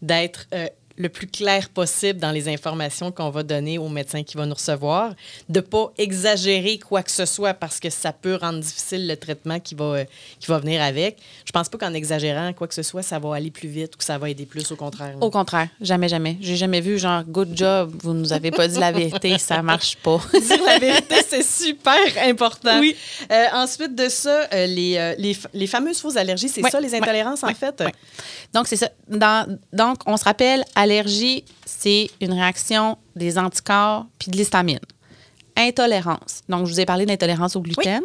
d'être euh, le plus clair possible dans les informations qu'on va donner au médecin qui va nous recevoir, de pas exagérer quoi que ce soit parce que ça peut rendre difficile le traitement qui va, euh, qui va venir avec. Je pense pas qu'en exagérant quoi que ce soit, ça va aller plus vite ou que ça va aider plus, au contraire. Au contraire, jamais, jamais. J'ai jamais vu genre good job, vous nous avez pas dit la vérité, (laughs) ça marche pas. (laughs) dire la vérité, c'est super important. Oui. Euh, ensuite de ça, euh, les, les, les fameuses fausses allergies, c'est ça, les intolérances, en fait? Donc, c'est ça. Dans- donc, on se rappelle, allergie, c'est une réaction des anticorps puis de l'histamine. Intolérance. Donc, je vous ai parlé d'intolérance au gluten.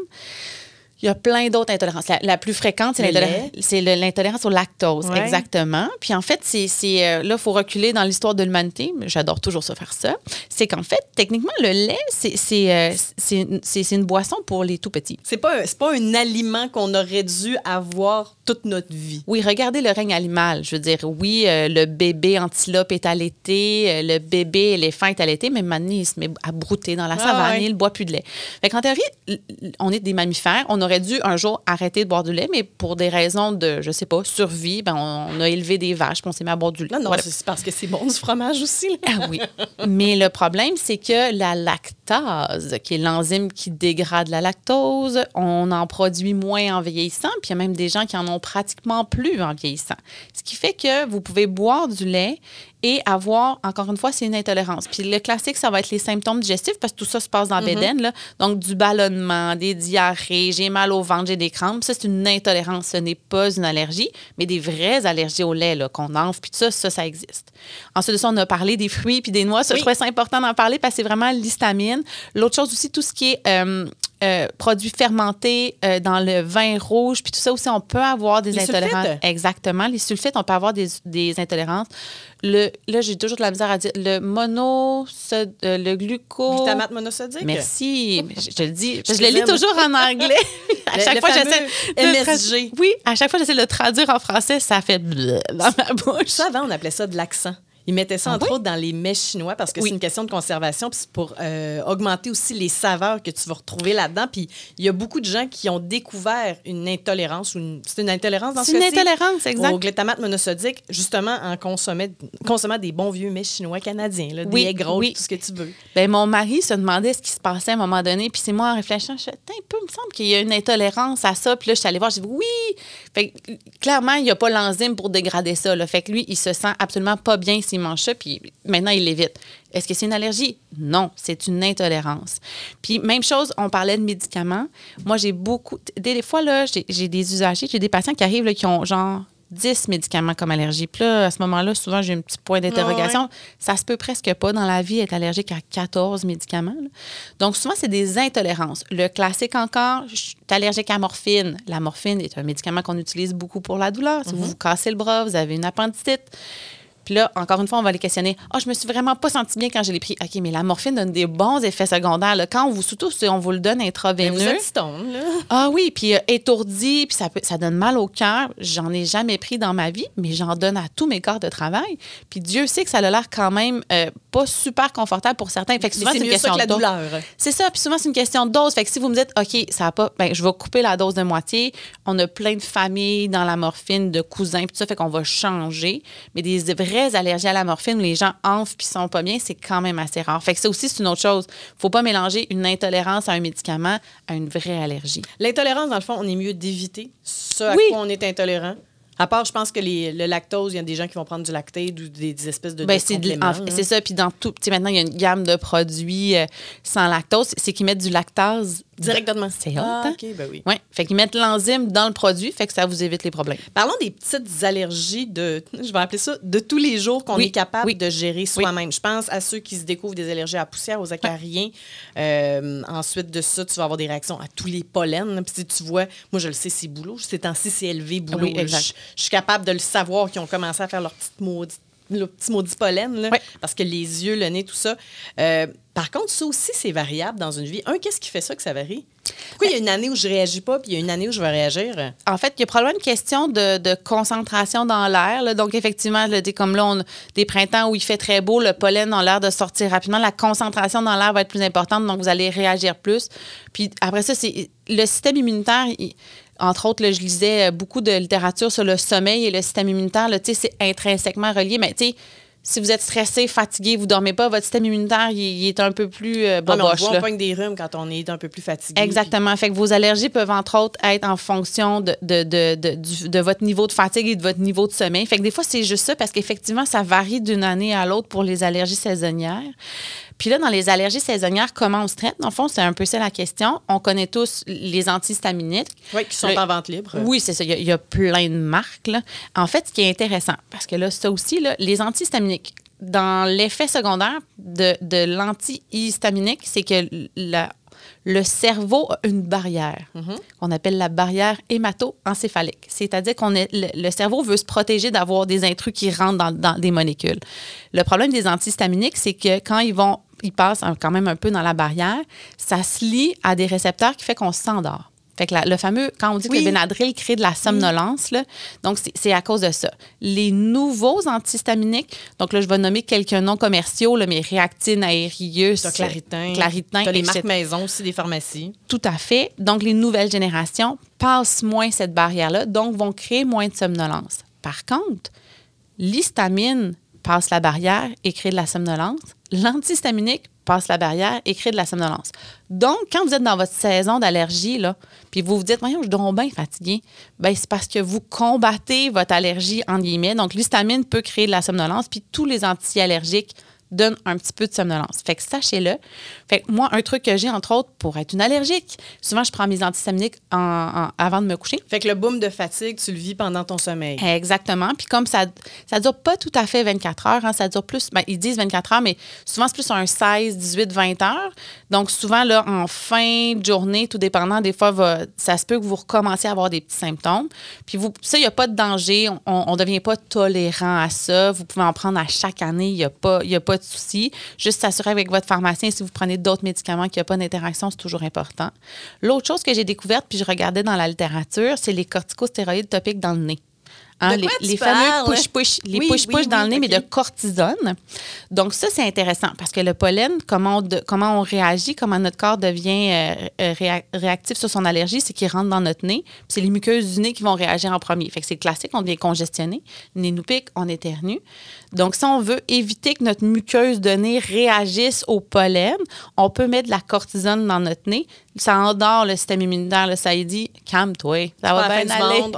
Il y a plein d'autres intolérances. La, la plus fréquente, c'est l'intolérance- au lactose. Ouais. Exactement. Puis en fait, c'est, euh, là, il faut reculer dans l'histoire de l'humanité. J'adore toujours ça faire ça. C'est qu'en fait, techniquement, le lait, c'est, euh, une- boisson pour les tout petits. C'est pas, un- c'est pas un aliment qu'on aurait dû avoir toute notre vie. Oui, regardez le règne animal. Je veux dire, oui, euh, le bébé antilope est allaité, euh, le bébé éléphant est allaité, mais maintenant, il se met à brouter dans la Ah, savane ouais. il ne boit plus de lait. Fait qu'en théorie, on est des mammifères. On aurait dû un jour arrêter de boire du lait, mais pour des raisons de, je sais pas, survie, ben, on, on a élevé des vaches puis on s'est mis à boire du lait. Non, non, Voilà. c'est parce que c'est bon du fromage aussi. là. Ah oui. Mais le problème, c'est que la lactase, qui est l'enzyme qui dégrade la lactose, on en produit moins en vieillissant, puis il y a même des gens qui en ont pratiquement plus en vieillissant. Ce qui fait que vous pouvez boire du lait et avoir, encore une fois, c'est une intolérance. Puis le classique, ça va être les symptômes digestifs, parce que tout ça se passe dans la bédaine, là. Donc, du ballonnement, des diarrhées, j'ai mal au ventre, j'ai des crampes. Ça, c'est une intolérance. Ce n'est pas une allergie, mais des vraies allergies au lait, là, qu'on enfle, puis tout ça, ça, ça existe. Ensuite de ça, on a parlé des fruits puis des noix. Ça, Oui. je trouvais ça important d'en parler parce que c'est vraiment l'histamine. L'autre chose aussi, tout ce qui est euh, euh, produits fermentés euh, dans le vin rouge, puis tout ça aussi, on peut avoir des Les intolérances. sulfites? Exactement. Les sulfites, on peut avoir des, des intolérances. Le, là, j'ai toujours de la misère à dire le mono, le gluco. Glutamate monosodique? Merci. Je, te le dis. Je, Je le lis toujours en anglais. (laughs) à Le- chaque le fois, j'essaie de le MSG. Oui, à chaque fois, j'essaie de le traduire en français, ça fait dans ma bouche. Ça, avant, on appelait ça de l'accent. Ils mettaient ça, Ah entre oui? autres, dans les mets chinois parce que Oui. c'est une question de conservation, puis c'est pour euh, augmenter aussi les saveurs que tu vas retrouver là-dedans. Puis il y a beaucoup de gens qui ont découvert une intolérance ou une... C'est une intolérance dans ce C'est une intolérance, exact. Au glutamate monosodique, justement en consommant, consommant des bons vieux mets chinois canadiens, là, Oui, des egg rolls, tout ce que tu veux. Ben, mon mari se demandait ce qui se passait à un moment donné. Puis c'est moi, en réfléchissant, je suis un peu, il me semble qu'il y a une intolérance à ça. Puis là, je suis allée voir, j'ai dit oui. Fait que, clairement, il n'y a pas l'enzyme pour dégrader ça. Là. Fait que lui, il se sent absolument pas bien. S'il mange ça, puis maintenant, il l'évite. Est-ce que c'est une allergie? Non, c'est une intolérance. Puis, même chose, on parlait de médicaments. Moi, j'ai beaucoup. Des fois, là, j'ai des usagers, j'ai des patients qui arrivent, là, qui ont genre 10 médicaments comme allergie. Puis là, à ce moment-là, souvent, j'ai un petit point d'interrogation. Ça se peut presque pas dans la vie être allergique à 14 médicaments. là. Donc, souvent, c'est des intolérances. Le classique encore, je suis allergique à la morphine. La morphine est un médicament qu'on utilise beaucoup pour la douleur. Si vous vous cassez le bras, vous avez une appendicite. Puis là, encore une fois, on va les questionner. Ah, je me suis vraiment pas senti bien quand je l'ai pris. OK, mais la morphine donne des bons effets secondaires. là. Quand on vous, surtout si on vous le donne Mais intraveineux. vous êtes stone, là. Ah oui, puis euh, étourdi, puis ça, peut- ça donne mal au cœur. J'en ai jamais pris dans ma vie, mais j'en donne à tous mes corps de travail. Puis Dieu sait que ça a l'air quand même euh, pas super confortable pour certains. Fait que souvent, c'est une mieux ça question que la douleur. C'est ça, puis souvent, c'est une question de dose. Fait que si vous me dites, OK, ça va pas, ben, je vais couper la dose de moitié. On a plein de familles dans la morphine, de cousins, puis tout ça, fait qu'on va changer. Mais des vraies allergies à la morphine où les gens enfent puis sont pas bien, c'est quand même assez rare. Fait que ça aussi, c'est une autre chose. Faut pas mélanger une intolérance à un médicament à une vraie allergie. L'intolérance, dans le fond, on est mieux d'éviter ce à Oui. quoi on est intolérant. À part, je pense que les- le lactose, il y a des gens qui vont prendre du lactate ou des, des espèces de, Ben, c'est ça. Puis dans tout, maintenant, il y a une gamme de produits euh, sans lactose. C'est qu'ils mettent du lactase Directement. C'est hot, Ah, hein? OK, ben oui. Oui. Fait qu'ils mettent l'enzyme dans le produit, fait que ça vous évite les problèmes. Parlons des petites allergies de, (laughs) je vais appeler ça, de tous les jours qu'on Oui, est capable oui. de gérer soi-même. Je pense à ceux qui se découvrent des allergies à poussière, aux acariens. Euh, ensuite de ça, tu vas avoir des réactions à tous les pollens. Puis si tu vois, moi je le sais, c'est boulot. Ces temps-ci, c'est élevé boulot. Je, je suis capable de le savoir qu'ils ont commencé à faire leur petite maudite le petit maudit pollen, là, Oui. parce que les yeux, le nez, tout ça. Euh, par contre, ça aussi, c'est variable dans une vie. Un, qu'est-ce qui fait ça que ça varie? Pourquoi il y a une année où je réagis pas, puis il y a une année où je vais réagir? En fait, il y a probablement une question de, de concentration dans l'air. Donc, effectivement, là, comme là, on a des printemps où il fait très beau, le pollen a l'air de sortir rapidement. La concentration dans l'air va être plus importante, donc vous allez réagir plus. Puis après ça, c'est le système immunitaire. il- entre autres, là, je lisais euh, beaucoup de littérature sur le sommeil et le système immunitaire. c'est intrinsèquement relié. Mais tu sais, si vous êtes stressé, fatigué, vous dormez pas, votre système immunitaire, il, il est un peu plus euh, Ah, on voit, on pogne des rhumes quand on est un peu plus fatigué. Exactement. Fait que vos allergies peuvent, entre autres, être en fonction de, de, de, de, de votre niveau de fatigue et de votre niveau de sommeil. Fait que des fois, c'est juste ça parce qu'effectivement, ça varie d'une année à l'autre pour les allergies saisonnières. Puis là, dans les allergies saisonnières, comment on se traite? Dans le fond, c'est un peu ça la question. On connaît tous les antihistaminiques. Oui, qui sont Le- en vente libre. Oui, c'est ça. Il y, a, il y a plein de marques. là. En fait, ce qui est intéressant, parce que là, ça aussi, là, les antihistaminiques, dans l'effet secondaire de, de l'antihistaminique, c'est que la- le cerveau a une barrière qu'on appelle la barrière hémato-encéphalique. C'est-à-dire qu'on le, le cerveau veut se protéger d'avoir des intrus qui rentrent dans, dans des molécules. Le problème des antihistaminiques, c'est que quand ils vont, ils passent un- quand même un peu dans la barrière, ça se lie à des récepteurs qui fait qu'on s'endort. Fait que la- le fameux, quand on dit que le Benadryl crée de la somnolence, là, donc c'est- à cause de ça. Les nouveaux antihistaminiques, donc là, je vais nommer quelques noms commerciaux, là, mais Réactine, Aerius, T'as Claritin. Claritin, T'as les marques maison aussi des pharmacies. Tout à fait. Donc, les nouvelles générations passent moins cette barrière-là, donc vont créer moins de somnolence. Par contre, l'histamine passe la barrière et crée de la somnolence. L'antihistaminique passe la barrière et crée de la somnolence. Donc, quand vous êtes dans votre saison d'allergie, là, puis vous vous dites, voyons, je dors bien fatigué, ben, c'est parce que vous combattez votre allergie, en guillemets. Donc, l'histamine peut créer de la somnolence, puis tous les anti-allergiques donne un petit peu de somnolence. Fait que sachez-le. Fait que moi, un truc que j'ai, entre autres, pour être une allergique, souvent, je prends mes antihistaminiques en- en- avant de me coucher. Fait que le boom de fatigue, tu le vis pendant ton sommeil. Exactement. Puis comme ça ça dure pas tout à fait 24 heures, hein, ça dure plus, ben, ils disent 24 heures, mais souvent c'est plus un 16, 18, 20 heures. Donc souvent, là, en fin de journée, tout dépendant, des fois, va- ça se peut que vous recommencez à avoir des petits symptômes. Puis vous, ça, il n'y a pas de danger. On ne devient pas tolérant à ça. Vous pouvez en prendre à chaque année. Il n'y a, pas- y a pas de souci. Juste s'assurer avec votre pharmacien, si vous prenez d'autres médicaments, n'y a pas d'interaction, c'est toujours important. L'autre chose que j'ai découverte, puis je regardais dans la littérature, c'est les corticostéroïdes topiques dans le nez. Hein, les fameux push-push, les Oui, push-push oui, dans oui, le nez, mais de cortisone. Donc, ça, c'est intéressant parce que le pollen, comment on, de- comment on réagit, comment notre corps devient euh, euh, réa- réactif sur son allergie, c'est qu'il rentre dans notre nez. C'est les muqueuses du nez qui vont réagir en premier. Fait que c'est classique, on devient congestionné. Le nez nous pique, on éternue. Donc, si on veut éviter que notre muqueuse de nez réagisse au pollen, on peut mettre de la cortisone dans notre nez. Ça endort le système immunitaire. Là, ça dit, calme-toi, ça va bien aller. monde,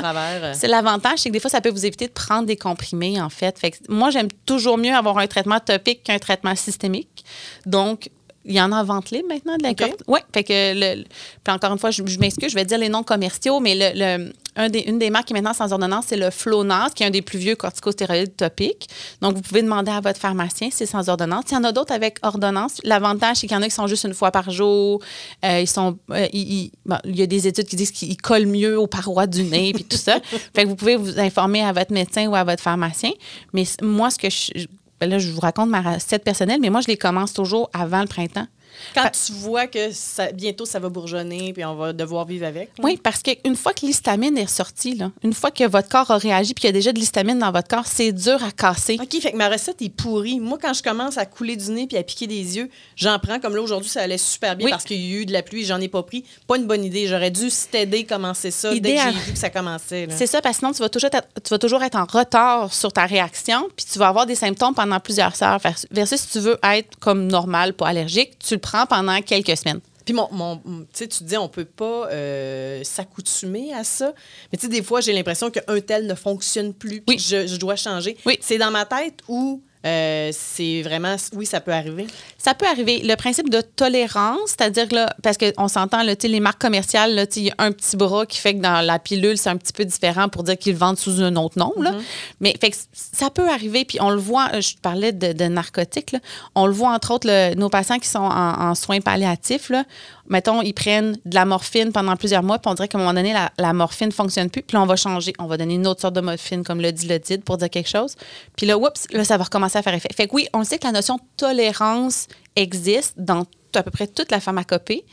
travers. C'est l'avantage, c'est que des fois, ça peut vous éviter de prendre des comprimés, en fait. fait que moi, j'aime toujours mieux avoir un traitement topique qu'un traitement systémique. Donc, il y en a en vente libre maintenant de la OK. Oui, fait que le, puis encore une fois, je, je m'excuse, je vais dire les noms commerciaux, mais le, le- un des, une des marques qui est maintenant sans ordonnance, c'est le Flonas, qui est un des plus vieux corticostéroïdes topiques. Donc, vous pouvez demander à votre pharmacien si c'est sans ordonnance. Il y en a d'autres avec ordonnance. L'avantage, c'est qu'il y en a qui sont juste une fois par jour. Euh, ils sont, euh, ils- ils- bon, il y a des études qui disent qu'ils collent mieux aux parois du nez, puis tout ça. (laughs) Fait que vous pouvez vous informer à votre médecin ou à votre pharmacien. Mais moi, ce que je, ben là, je vous raconte ma recette personnelle, mais moi, je les commence toujours avant le printemps. Quand tu vois que ça- bientôt ça va bourgeonner puis on va devoir vivre avec. Oui, parce qu'une fois que l'histamine est ressortie, là, une fois que votre corps a réagi puis qu'il y a déjà de l'histamine dans votre corps, c'est dur à casser. OK, fait que ma recette est pourrie. Moi, quand je commence à couler du nez puis à piquer des yeux, j'en prends. Comme là, aujourd'hui, ça allait super bien Oui. parce qu'il y a eu de la pluie, j'en ai pas pris. Pas une bonne idée. J'aurais dû t'aider commencer ça dès que j'ai vu que ça commençait. C'est ça, parce que sinon, tu vas, toujours être, tu vas toujours être en retard sur ta réaction, puis tu vas avoir des symptômes pendant plusieurs heures. Vers- Versus si tu veux être comme normal, pas allergique, tu prends pendant quelques semaines. Puis mon, tu dis on peut pas euh, s'accoutumer à ça. Mais tu sais, des fois, j'ai l'impression qu'un tel ne fonctionne plus. puis Oui. Je, je dois changer. Oui. C'est dans ma tête ou euh, c'est vraiment, oui, ça peut arriver. Ça peut arriver. Le principe de tolérance, c'est-à-dire que là, parce qu'on s'entend, là, les marques commerciales, là, il y a un petit bras qui fait que dans la pilule, c'est un petit peu différent pour dire qu'ils le vendent sous un autre nom. Là. Mais fait que ça peut arriver. Puis on le voit, euh, je te parlais de, de narcotiques, là. on le voit entre autres, le- nos patients qui sont en, en soins palliatifs, là, mettons, ils prennent de la morphine pendant plusieurs mois, puis on dirait qu'à un moment donné, la, la morphine ne fonctionne plus. Puis là, on va changer. On va donner une autre sorte de morphine, comme le dilodide, pour dire quelque chose. Puis là, oups, là, ça va recommencer effet. Fait que oui, on sait que la notion de tolérance existe dans à peu près toute la pharmacopée.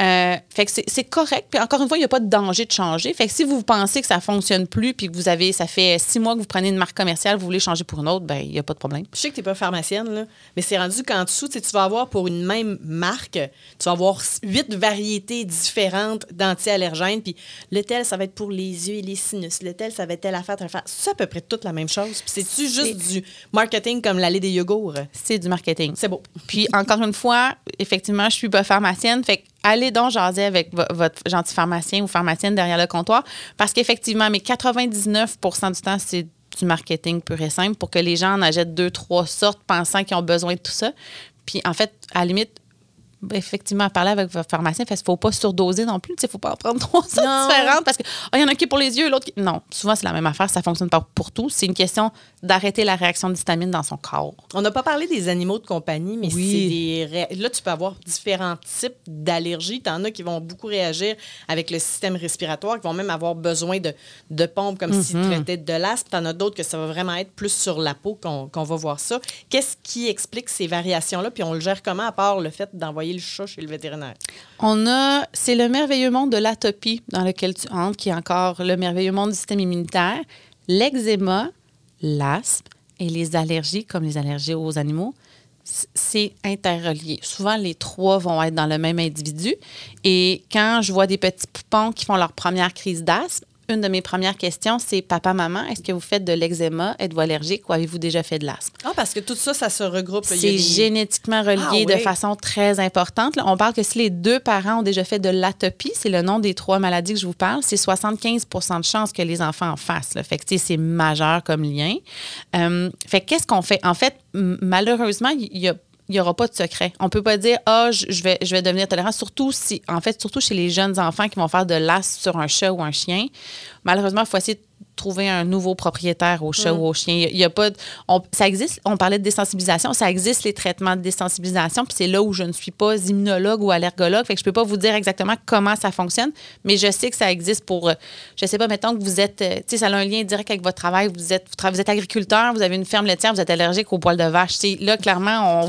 Euh, fait que c'est- correct. Puis encore une fois, il n'y a pas de danger de changer. Fait que si vous pensez que ça ne fonctionne plus, puis que vous avez, ça fait six mois que vous prenez une marque commerciale, vous voulez changer pour une autre, ben il n'y a pas de problème. Je sais que tu n'es pas pharmacienne, là, mais c'est rendu qu'en dessous, tu vas avoir pour une même marque, tu vas avoir huit variétés différentes d'anti-allergènes. Puis le tel, ça va être pour les yeux et les sinus. Le tel, ça va être telle affaire, telle affaire. C'est à peu près toute la même chose. Puis c'est-tu juste du marketing comme l'allée des yogourts? C'est du marketing. C'est beau. Puis encore une fois, effectivement, je suis pas pharmacienne. Fait allez donc jaser avec vo- votre gentil pharmacien ou pharmacienne derrière le comptoir. Parce qu'effectivement, mais 99% du temps, c'est du marketing pur et simple pour que les gens en achètent deux, trois sortes pensant qu'ils ont besoin de tout ça. Puis en fait, à limite, effectivement, parler avec votre pharmacien, il ne faut pas surdoser non plus. Il ne faut pas en prendre trois différentes parce qu'il y en a qui est pour les yeux, l'autre qui... Non, souvent, c'est la même affaire. Ça ne fonctionne pas pour tout. C'est une question d'arrêter la réaction d'histamine dans son corps. On n'a pas parlé des animaux de compagnie, mais Oui. c'est des. ré- Là, tu peux avoir différents types d'allergies. Tu en as qui vont beaucoup réagir avec le système respiratoire, qui vont même avoir besoin de, de pompes comme s'ils Mhm. traitaient de l'asthme. Tu en as d'autres que ça va vraiment être plus sur la peau qu'on qu'on va voir ça. Qu'est-ce qui explique ces variations-là? Puis on le gère comment, à part le fait d'envoyer le chat chez le vétérinaire? On a, c'est le merveilleux monde de l'atopie dans lequel tu entres, qui est encore le merveilleux monde du système immunitaire. L'eczéma, l'asthme et les allergies, comme les allergies aux animaux, c'est interrelié. Souvent, les trois vont être dans le même individu. Et quand je vois des petits poupons qui font leur première crise d'asthme, une de mes premières questions, c'est Papa, maman, est-ce que vous faites de l'eczéma? Êtes-vous allergique ou avez-vous déjà fait de l'asthme? Ah, parce que tout ça, ça se regroupe. C'est des- génétiquement relié Ah de oui. façon très importante. Là, on parle que si les deux parents ont déjà fait de l'atopie, c'est le nom des trois maladies que je vous parle, c'est 75% de chances que les enfants en fassent. Là. Fait que c'est majeur comme lien. Euh, fait que qu'est-ce qu'on fait? En fait, malheureusement, il y a il n'y aura pas de secret. On peut pas dire ah je je vais devenir tolérant surtout si en fait surtout chez les jeunes enfants qui vont faire de l'as sur un chat ou un chien. Malheureusement, il faut trouver un nouveau propriétaire au chat ou au chien. Il y a pas de- on, ça existe, on parlait de désensibilisation, ça existe les traitements de désensibilisation, puis c'est là où je ne suis pas immunologue ou allergologue, fait que je peux pas vous dire exactement comment ça fonctionne, mais je sais que ça existe pour euh, je sais pas mettons que vous êtes euh, tu sais ça a un lien direct avec votre travail, vous êtes vous, vous êtes agriculteur, vous avez une ferme laitière, vous êtes allergique au poil de vache, Tu sais, là clairement on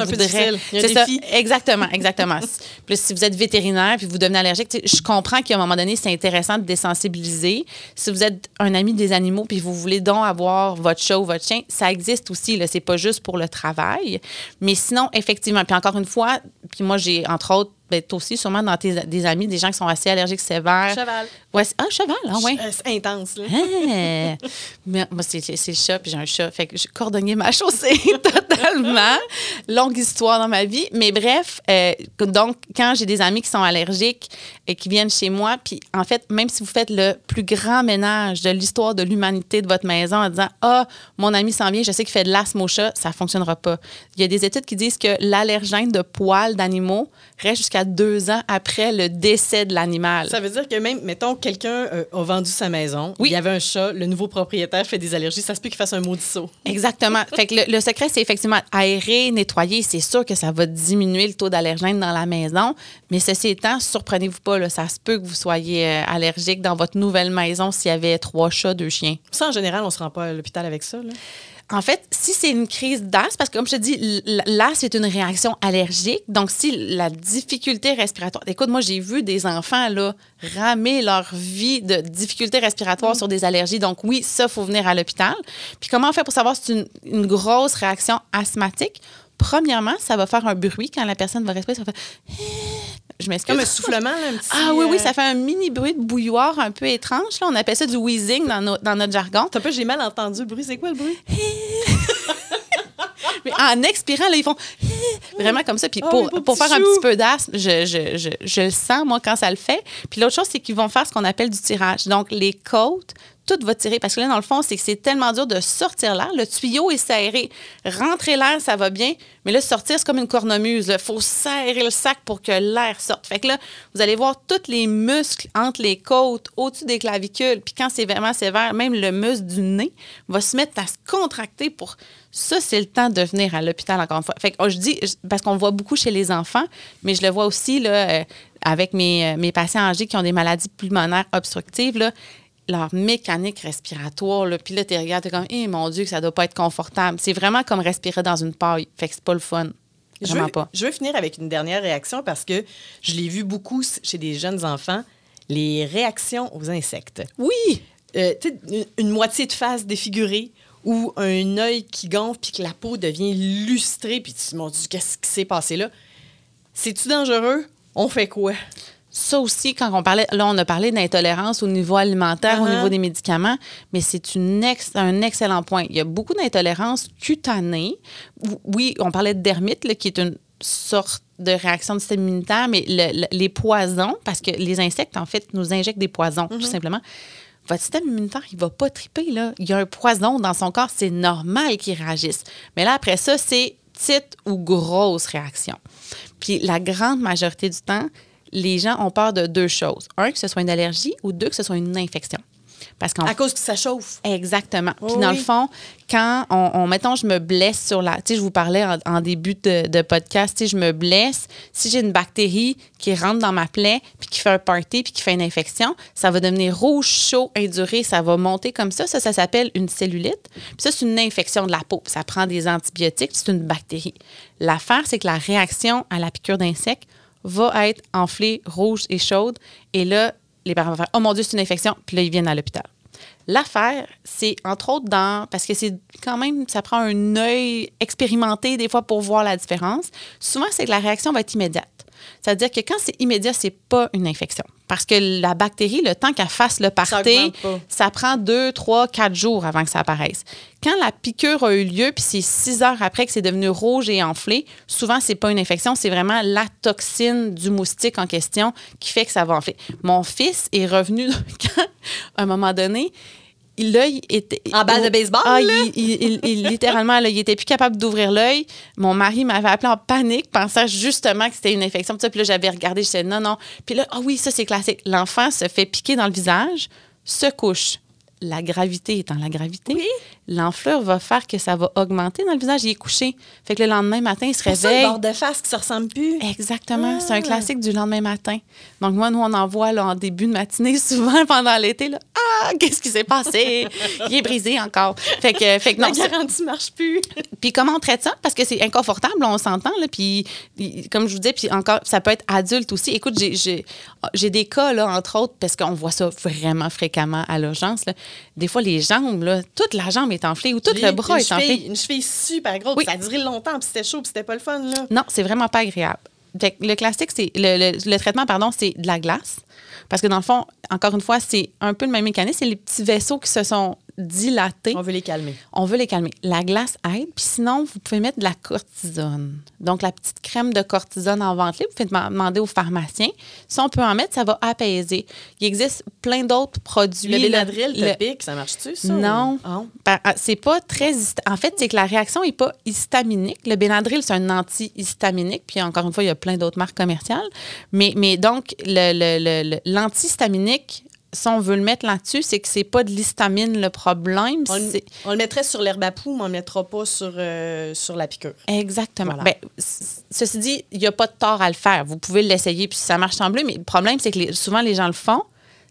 c'est ça, exactement, (laughs) exactement. Plus si vous êtes vétérinaire puis vous devenez allergique, je comprends qu'à un moment donné, c'est intéressant de désensibiliser. Si vous êtes un ami des animaux puis vous voulez donc avoir votre chat ou votre chien, ça existe aussi. Là, c'est pas juste pour le travail. Mais sinon, effectivement, puis encore une fois, puis moi, j'ai entre autres ben, aussi, sûrement dans tes des amis, des gens qui sont assez allergiques sévères. Cheval. Ouais, ah, cheval, ah ouais. Euh, C'est intense, là. Ah! Mais moi, c'est le chat, puis j'ai un chat. Fait que j'ai cordonnier ma chaussée (laughs) totalement. Longue histoire dans ma vie. Mais bref, euh, donc, quand j'ai des amis qui sont allergiques et qui viennent chez moi, puis en fait, même si vous faites le plus grand ménage de l'histoire de l'humanité de votre maison en disant Ah, mon ami s'en vient, je sais qu'il fait de l'asthme au chat, ça fonctionnera pas. Il y a des études qui disent que l'allergène de poils d'animaux reste jusqu'à deux ans après le décès de l'animal. Ça veut dire que même, mettons, quelqu'un euh, a vendu sa maison, Oui. il y avait un chat, le nouveau propriétaire fait des allergies, ça se peut qu'il fasse un maudit saut. Exactement. fait que le, le secret, c'est effectivement aérer, nettoyer. C'est sûr que ça va diminuer le taux d'allergène dans la maison. Mais ceci étant, surprenez-vous pas, là, ça se peut que vous soyez euh, allergique dans votre nouvelle maison s'il y avait trois chats, deux chiens. Ça, en général, on se rend pas à l'hôpital avec ça. Là. En fait, si c'est une crise d'asthme, parce que comme je te dis, l'asthme c'est une réaction allergique. Donc, si la difficulté respiratoire. Écoute, moi, j'ai vu des enfants là, ramer leur vie de difficulté respiratoire sur des allergies. Donc, oui, ça, il faut venir à l'hôpital. Puis, comment on fait pour savoir si c'est une, une grosse réaction asthmatique? Premièrement, ça va faire un bruit quand la personne va respirer. Ça va faire. Je m'excuse. Comme un soufflement, là, un petit. Ah oui, oui, euh, ça fait un mini bruit de bouilloire un peu étrange. Là. On appelle ça du wheezing dans, dans notre jargon. T'as pas, j'ai mal entendu le bruit. C'est quoi le bruit? (laughs) Mais en expirant, là, ils font (laughs) vraiment comme ça. Puis Oh, pour, pour faire un petit peu d'asthme, je, je, je, je le sens, moi, quand ça le fait. Puis l'autre chose, c'est qu'ils vont faire ce qu'on appelle du tirage. Donc, les côtes, tout va tirer. Parce que là, dans le fond, c'est que c'est tellement dur de sortir l'air. Le tuyau est serré. Rentrer l'air, ça va bien. Mais là, sortir, c'est comme une cornemuse. Il faut serrer le sac pour que l'air sorte. Fait que là, vous allez voir tous les muscles entre les côtes, au-dessus des clavicules. Puis quand c'est vraiment sévère, même le muscle du nez va se mettre à se contracter pour. Ça, c'est le temps de venir à l'hôpital, encore une fois. Fait oh, je dis, parce qu'on voit beaucoup chez les enfants, mais je le vois aussi euh, avec mes, euh, mes patients âgés qui ont des maladies pulmonaires obstructives. Leur mécanique respiratoire, là, puis là, tu regardes, t'es comme, eh mon Dieu, que ça doit pas être confortable. C'est vraiment comme respirer dans une paille. Fait que c'est pas le fun. Je Vraiment veux, pas. je veux finir avec une dernière réaction parce que je l'ai vu beaucoup chez des jeunes enfants, les réactions aux insectes. Oui! Euh, une moitié de face défigurée ou un œil qui gonfle puis que la peau devient lustrée puis tu te dis, mon Dieu, qu'est-ce qui s'est passé là? C'est-tu dangereux? On fait quoi? Ça aussi, quand on parlait, là, on a parlé d'intolérance au niveau alimentaire, au Uh-huh. niveau des médicaments, mais c'est ex- un excellent point. Il y a beaucoup d'intolérance cutanée. Ou- Oui, on parlait de dermite, là, qui est une sorte de réaction du système immunitaire, mais le- le- les poisons, parce que les insectes, en fait, nous injectent des poisons, tout simplement. Votre système immunitaire, il va pas triper, là. Il y a un poison dans son corps, c'est normal qu'il réagisse. Mais là, après ça, c'est petite ou grosse réaction. Puis la grande majorité du temps, les gens ont peur de deux choses. Un, que ce soit une allergie ou deux, que ce soit une infection. Parce qu'en À cause que ça chauffe. Exactement. Puis dans oui. le fond, quand on, on- mettons, je me blesse sur la. Tu sais, je vous parlais en, en début de, de podcast, tu sais, je me blesse. Si j'ai une bactérie qui rentre dans ma plaie, puis qui fait un party, puis qui fait une infection, ça va devenir rouge, chaud, induré, ça va monter comme ça. Ça, ça s'appelle une cellulite. Puis ça, c'est une infection de la peau. Puis ça prend des antibiotiques, c'est une bactérie. L'affaire, c'est que la réaction à la piqûre d'insecte va être enflée, rouge et chaude. Et là, les parents vont faire Oh mon Dieu, c'est une infection. Puis là, ils viennent à l'hôpital. L'affaire, c'est entre autres dans. Parce que c'est quand même, ça prend un œil expérimenté des fois pour voir la différence. Souvent, c'est que la réaction va être immédiate. C'est-à-dire que quand c'est immédiat, c'est pas une infection. Parce que la bactérie, le temps qu'elle fasse le pas. ça prend deux, trois, quatre jours avant que ça apparaisse. Quand la piqûre a eu lieu, puis c'est six heures après que c'est devenu rouge et enflé, souvent, c'est pas une infection, c'est vraiment la toxine du moustique en question qui fait que ça va enfler. Mon fils est revenu (laughs) quand, à un moment donné, l'œil était... En balle de baseball, Ah, là? il, il- il- il- littéralement, là, il était plus capable d'ouvrir l'œil. Mon mari m'avait appelé en panique, pensant justement que c'était une infection. Puis là, j'avais regardé, je disais non, non. Puis là, ah oui, ça, c'est classique. L'enfant se fait piquer dans le visage, se couche. La gravité étant la gravité, l'enflure va faire que ça va augmenter dans le visage. Il est couché. Fait que le lendemain matin, il se réveille. le bord de face qui se ressemble plus. Exactement. C'est un Ah. classique du lendemain matin. Donc, moi, nous, on en voit là, en début de matinée, (laughs) souvent pendant l'été. là. Ah, qu'est-ce qui s'est passé? Il est brisé encore. Fait que, fait que La non, garantie marche plus. (laughs) puis comment on traite ça? Parce que c'est inconfortable, on s'entend. Là, puis, comme je vous disais, puis encore, ça peut être adulte aussi. Écoute, j'ai- des cas, là, entre autres, parce qu'on voit ça vraiment fréquemment à l'urgence. Des fois, les jambes, là, toute la jambe est enflée ou tout le bras est cheville, enflé. Une cheville super grosse. Oui. Ça a duré longtemps, puis c'était chaud, puis c'était pas le fun, là. Non, c'est vraiment pas agréable. Le classique, c'est le- le traitement, pardon, c'est de la glace. Parce que dans le fond, encore une fois, c'est un peu le même mécanisme. C'est les petits vaisseaux qui se sont dilatés. On veut les calmer. On veut les calmer. La glace aide. Puis sinon, vous pouvez mettre de la cortisone. Donc, la petite crème de cortisone en vente libre, vous pouvez dem- demander au pharmacien. Si on peut en mettre, ça va apaiser. Il existe plein d'autres produits. Le Benadryl Le- ça marche-tu, ça? non. Ah. Ben, c'est pas très. En fait, c'est que la réaction n'est pas histaminique. Le Benadryl, c'est un anti-histaminique. Puis encore une fois, il y a plein d'autres marques commerciales. Mais, mais donc, le- le- le- le- l'antihistaminique, si on veut le mettre là-dessus, c'est que c'est pas de l'histamine le problème. On, le- c'est- on le mettrait sur l'herbe à poux, mais on ne le mettra pas sur, euh, sur la piqûre. Exactement. Voilà. Ben, ceci dit, il n'y a pas de tort à le faire. Vous pouvez l'essayer, puis ça marche semblé, mais le problème, c'est que les- souvent, les gens le font,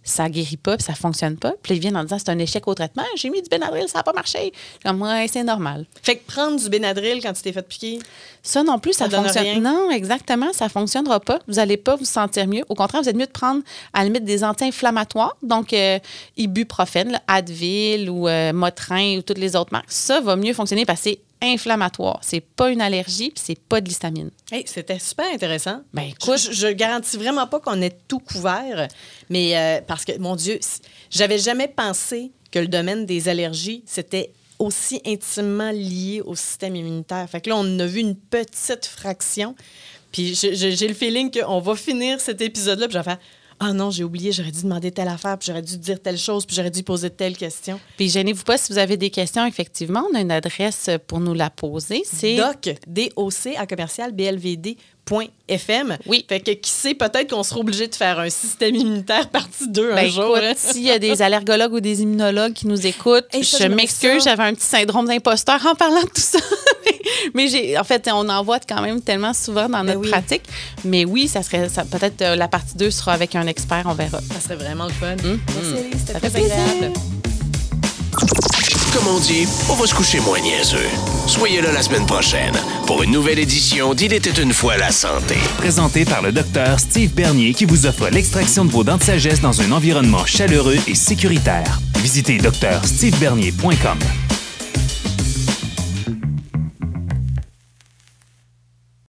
ça guérit pas, puis ça fonctionne pas. Puis ils viennent en disant c'est un échec au traitement. J'ai mis du Benadryl, ça n'a pas marché. Comme, ouais, c'est normal. Fait que prendre du Benadryl quand tu t'es fait piquer, Ça non plus, ça, fonctionne. rien? Non, exactement, ça fonctionnera pas. Vous n'allez pas vous sentir mieux. Au contraire, vous êtes mieux de prendre à la limite des anti-inflammatoires, donc euh, ibuprofène, là, Advil ou euh, Motrin ou toutes les autres marques. Ça va mieux fonctionner parce que c'est inflammatoire. C'est pas une allergie, puis c'est pas de l'histamine. Hey, c'était super intéressant. Ben, écoute, je, je garantis vraiment pas qu'on ait tout couvert, mais euh, parce que, mon Dieu, j'avais jamais pensé que le domaine des allergies, c'était aussi intimement lié au système immunitaire. Fait que là, on a vu une petite fraction. Puis j'ai le feeling qu'on va finir cet épisode-là, puis je vais faire Ah non, j'ai oublié, j'aurais dû demander telle affaire, puis j'aurais dû dire telle chose, puis j'aurais dû poser telle question. Puis gênez-vous pas si vous avez des questions, effectivement, on a une adresse pour nous la poser. C'est doc, D-O-C, à commercial, BLVD.fm. Oui. Fait que qui sait, peut-être qu'on sera obligé de faire un système immunitaire (laughs) partie 2 un Ben, jour. hein. s'il y a des allergologues ou des immunologues qui nous écoutent, Hey, ça, je m'excuse, j'avais un petit syndrome d'imposteur en parlant de tout ça. (laughs) Mais j'ai, en fait, on en voit quand même tellement souvent dans Ben notre oui. pratique. Mais oui, ça serait, ça, peut-être euh, la partie 2 sera avec un expert, on verra. Ça serait vraiment le fun. Mhm. Merci, Elise, c'était très agréable. Comme on dit, on va se coucher moins niaiseux. Soyez là la semaine prochaine pour une nouvelle édition d'Il était une fois la santé. Présenté par le docteur Steve Bernier qui vous offre l'extraction de vos dents de sagesse dans un environnement chaleureux et sécuritaire. Visitez drstevebernier.com.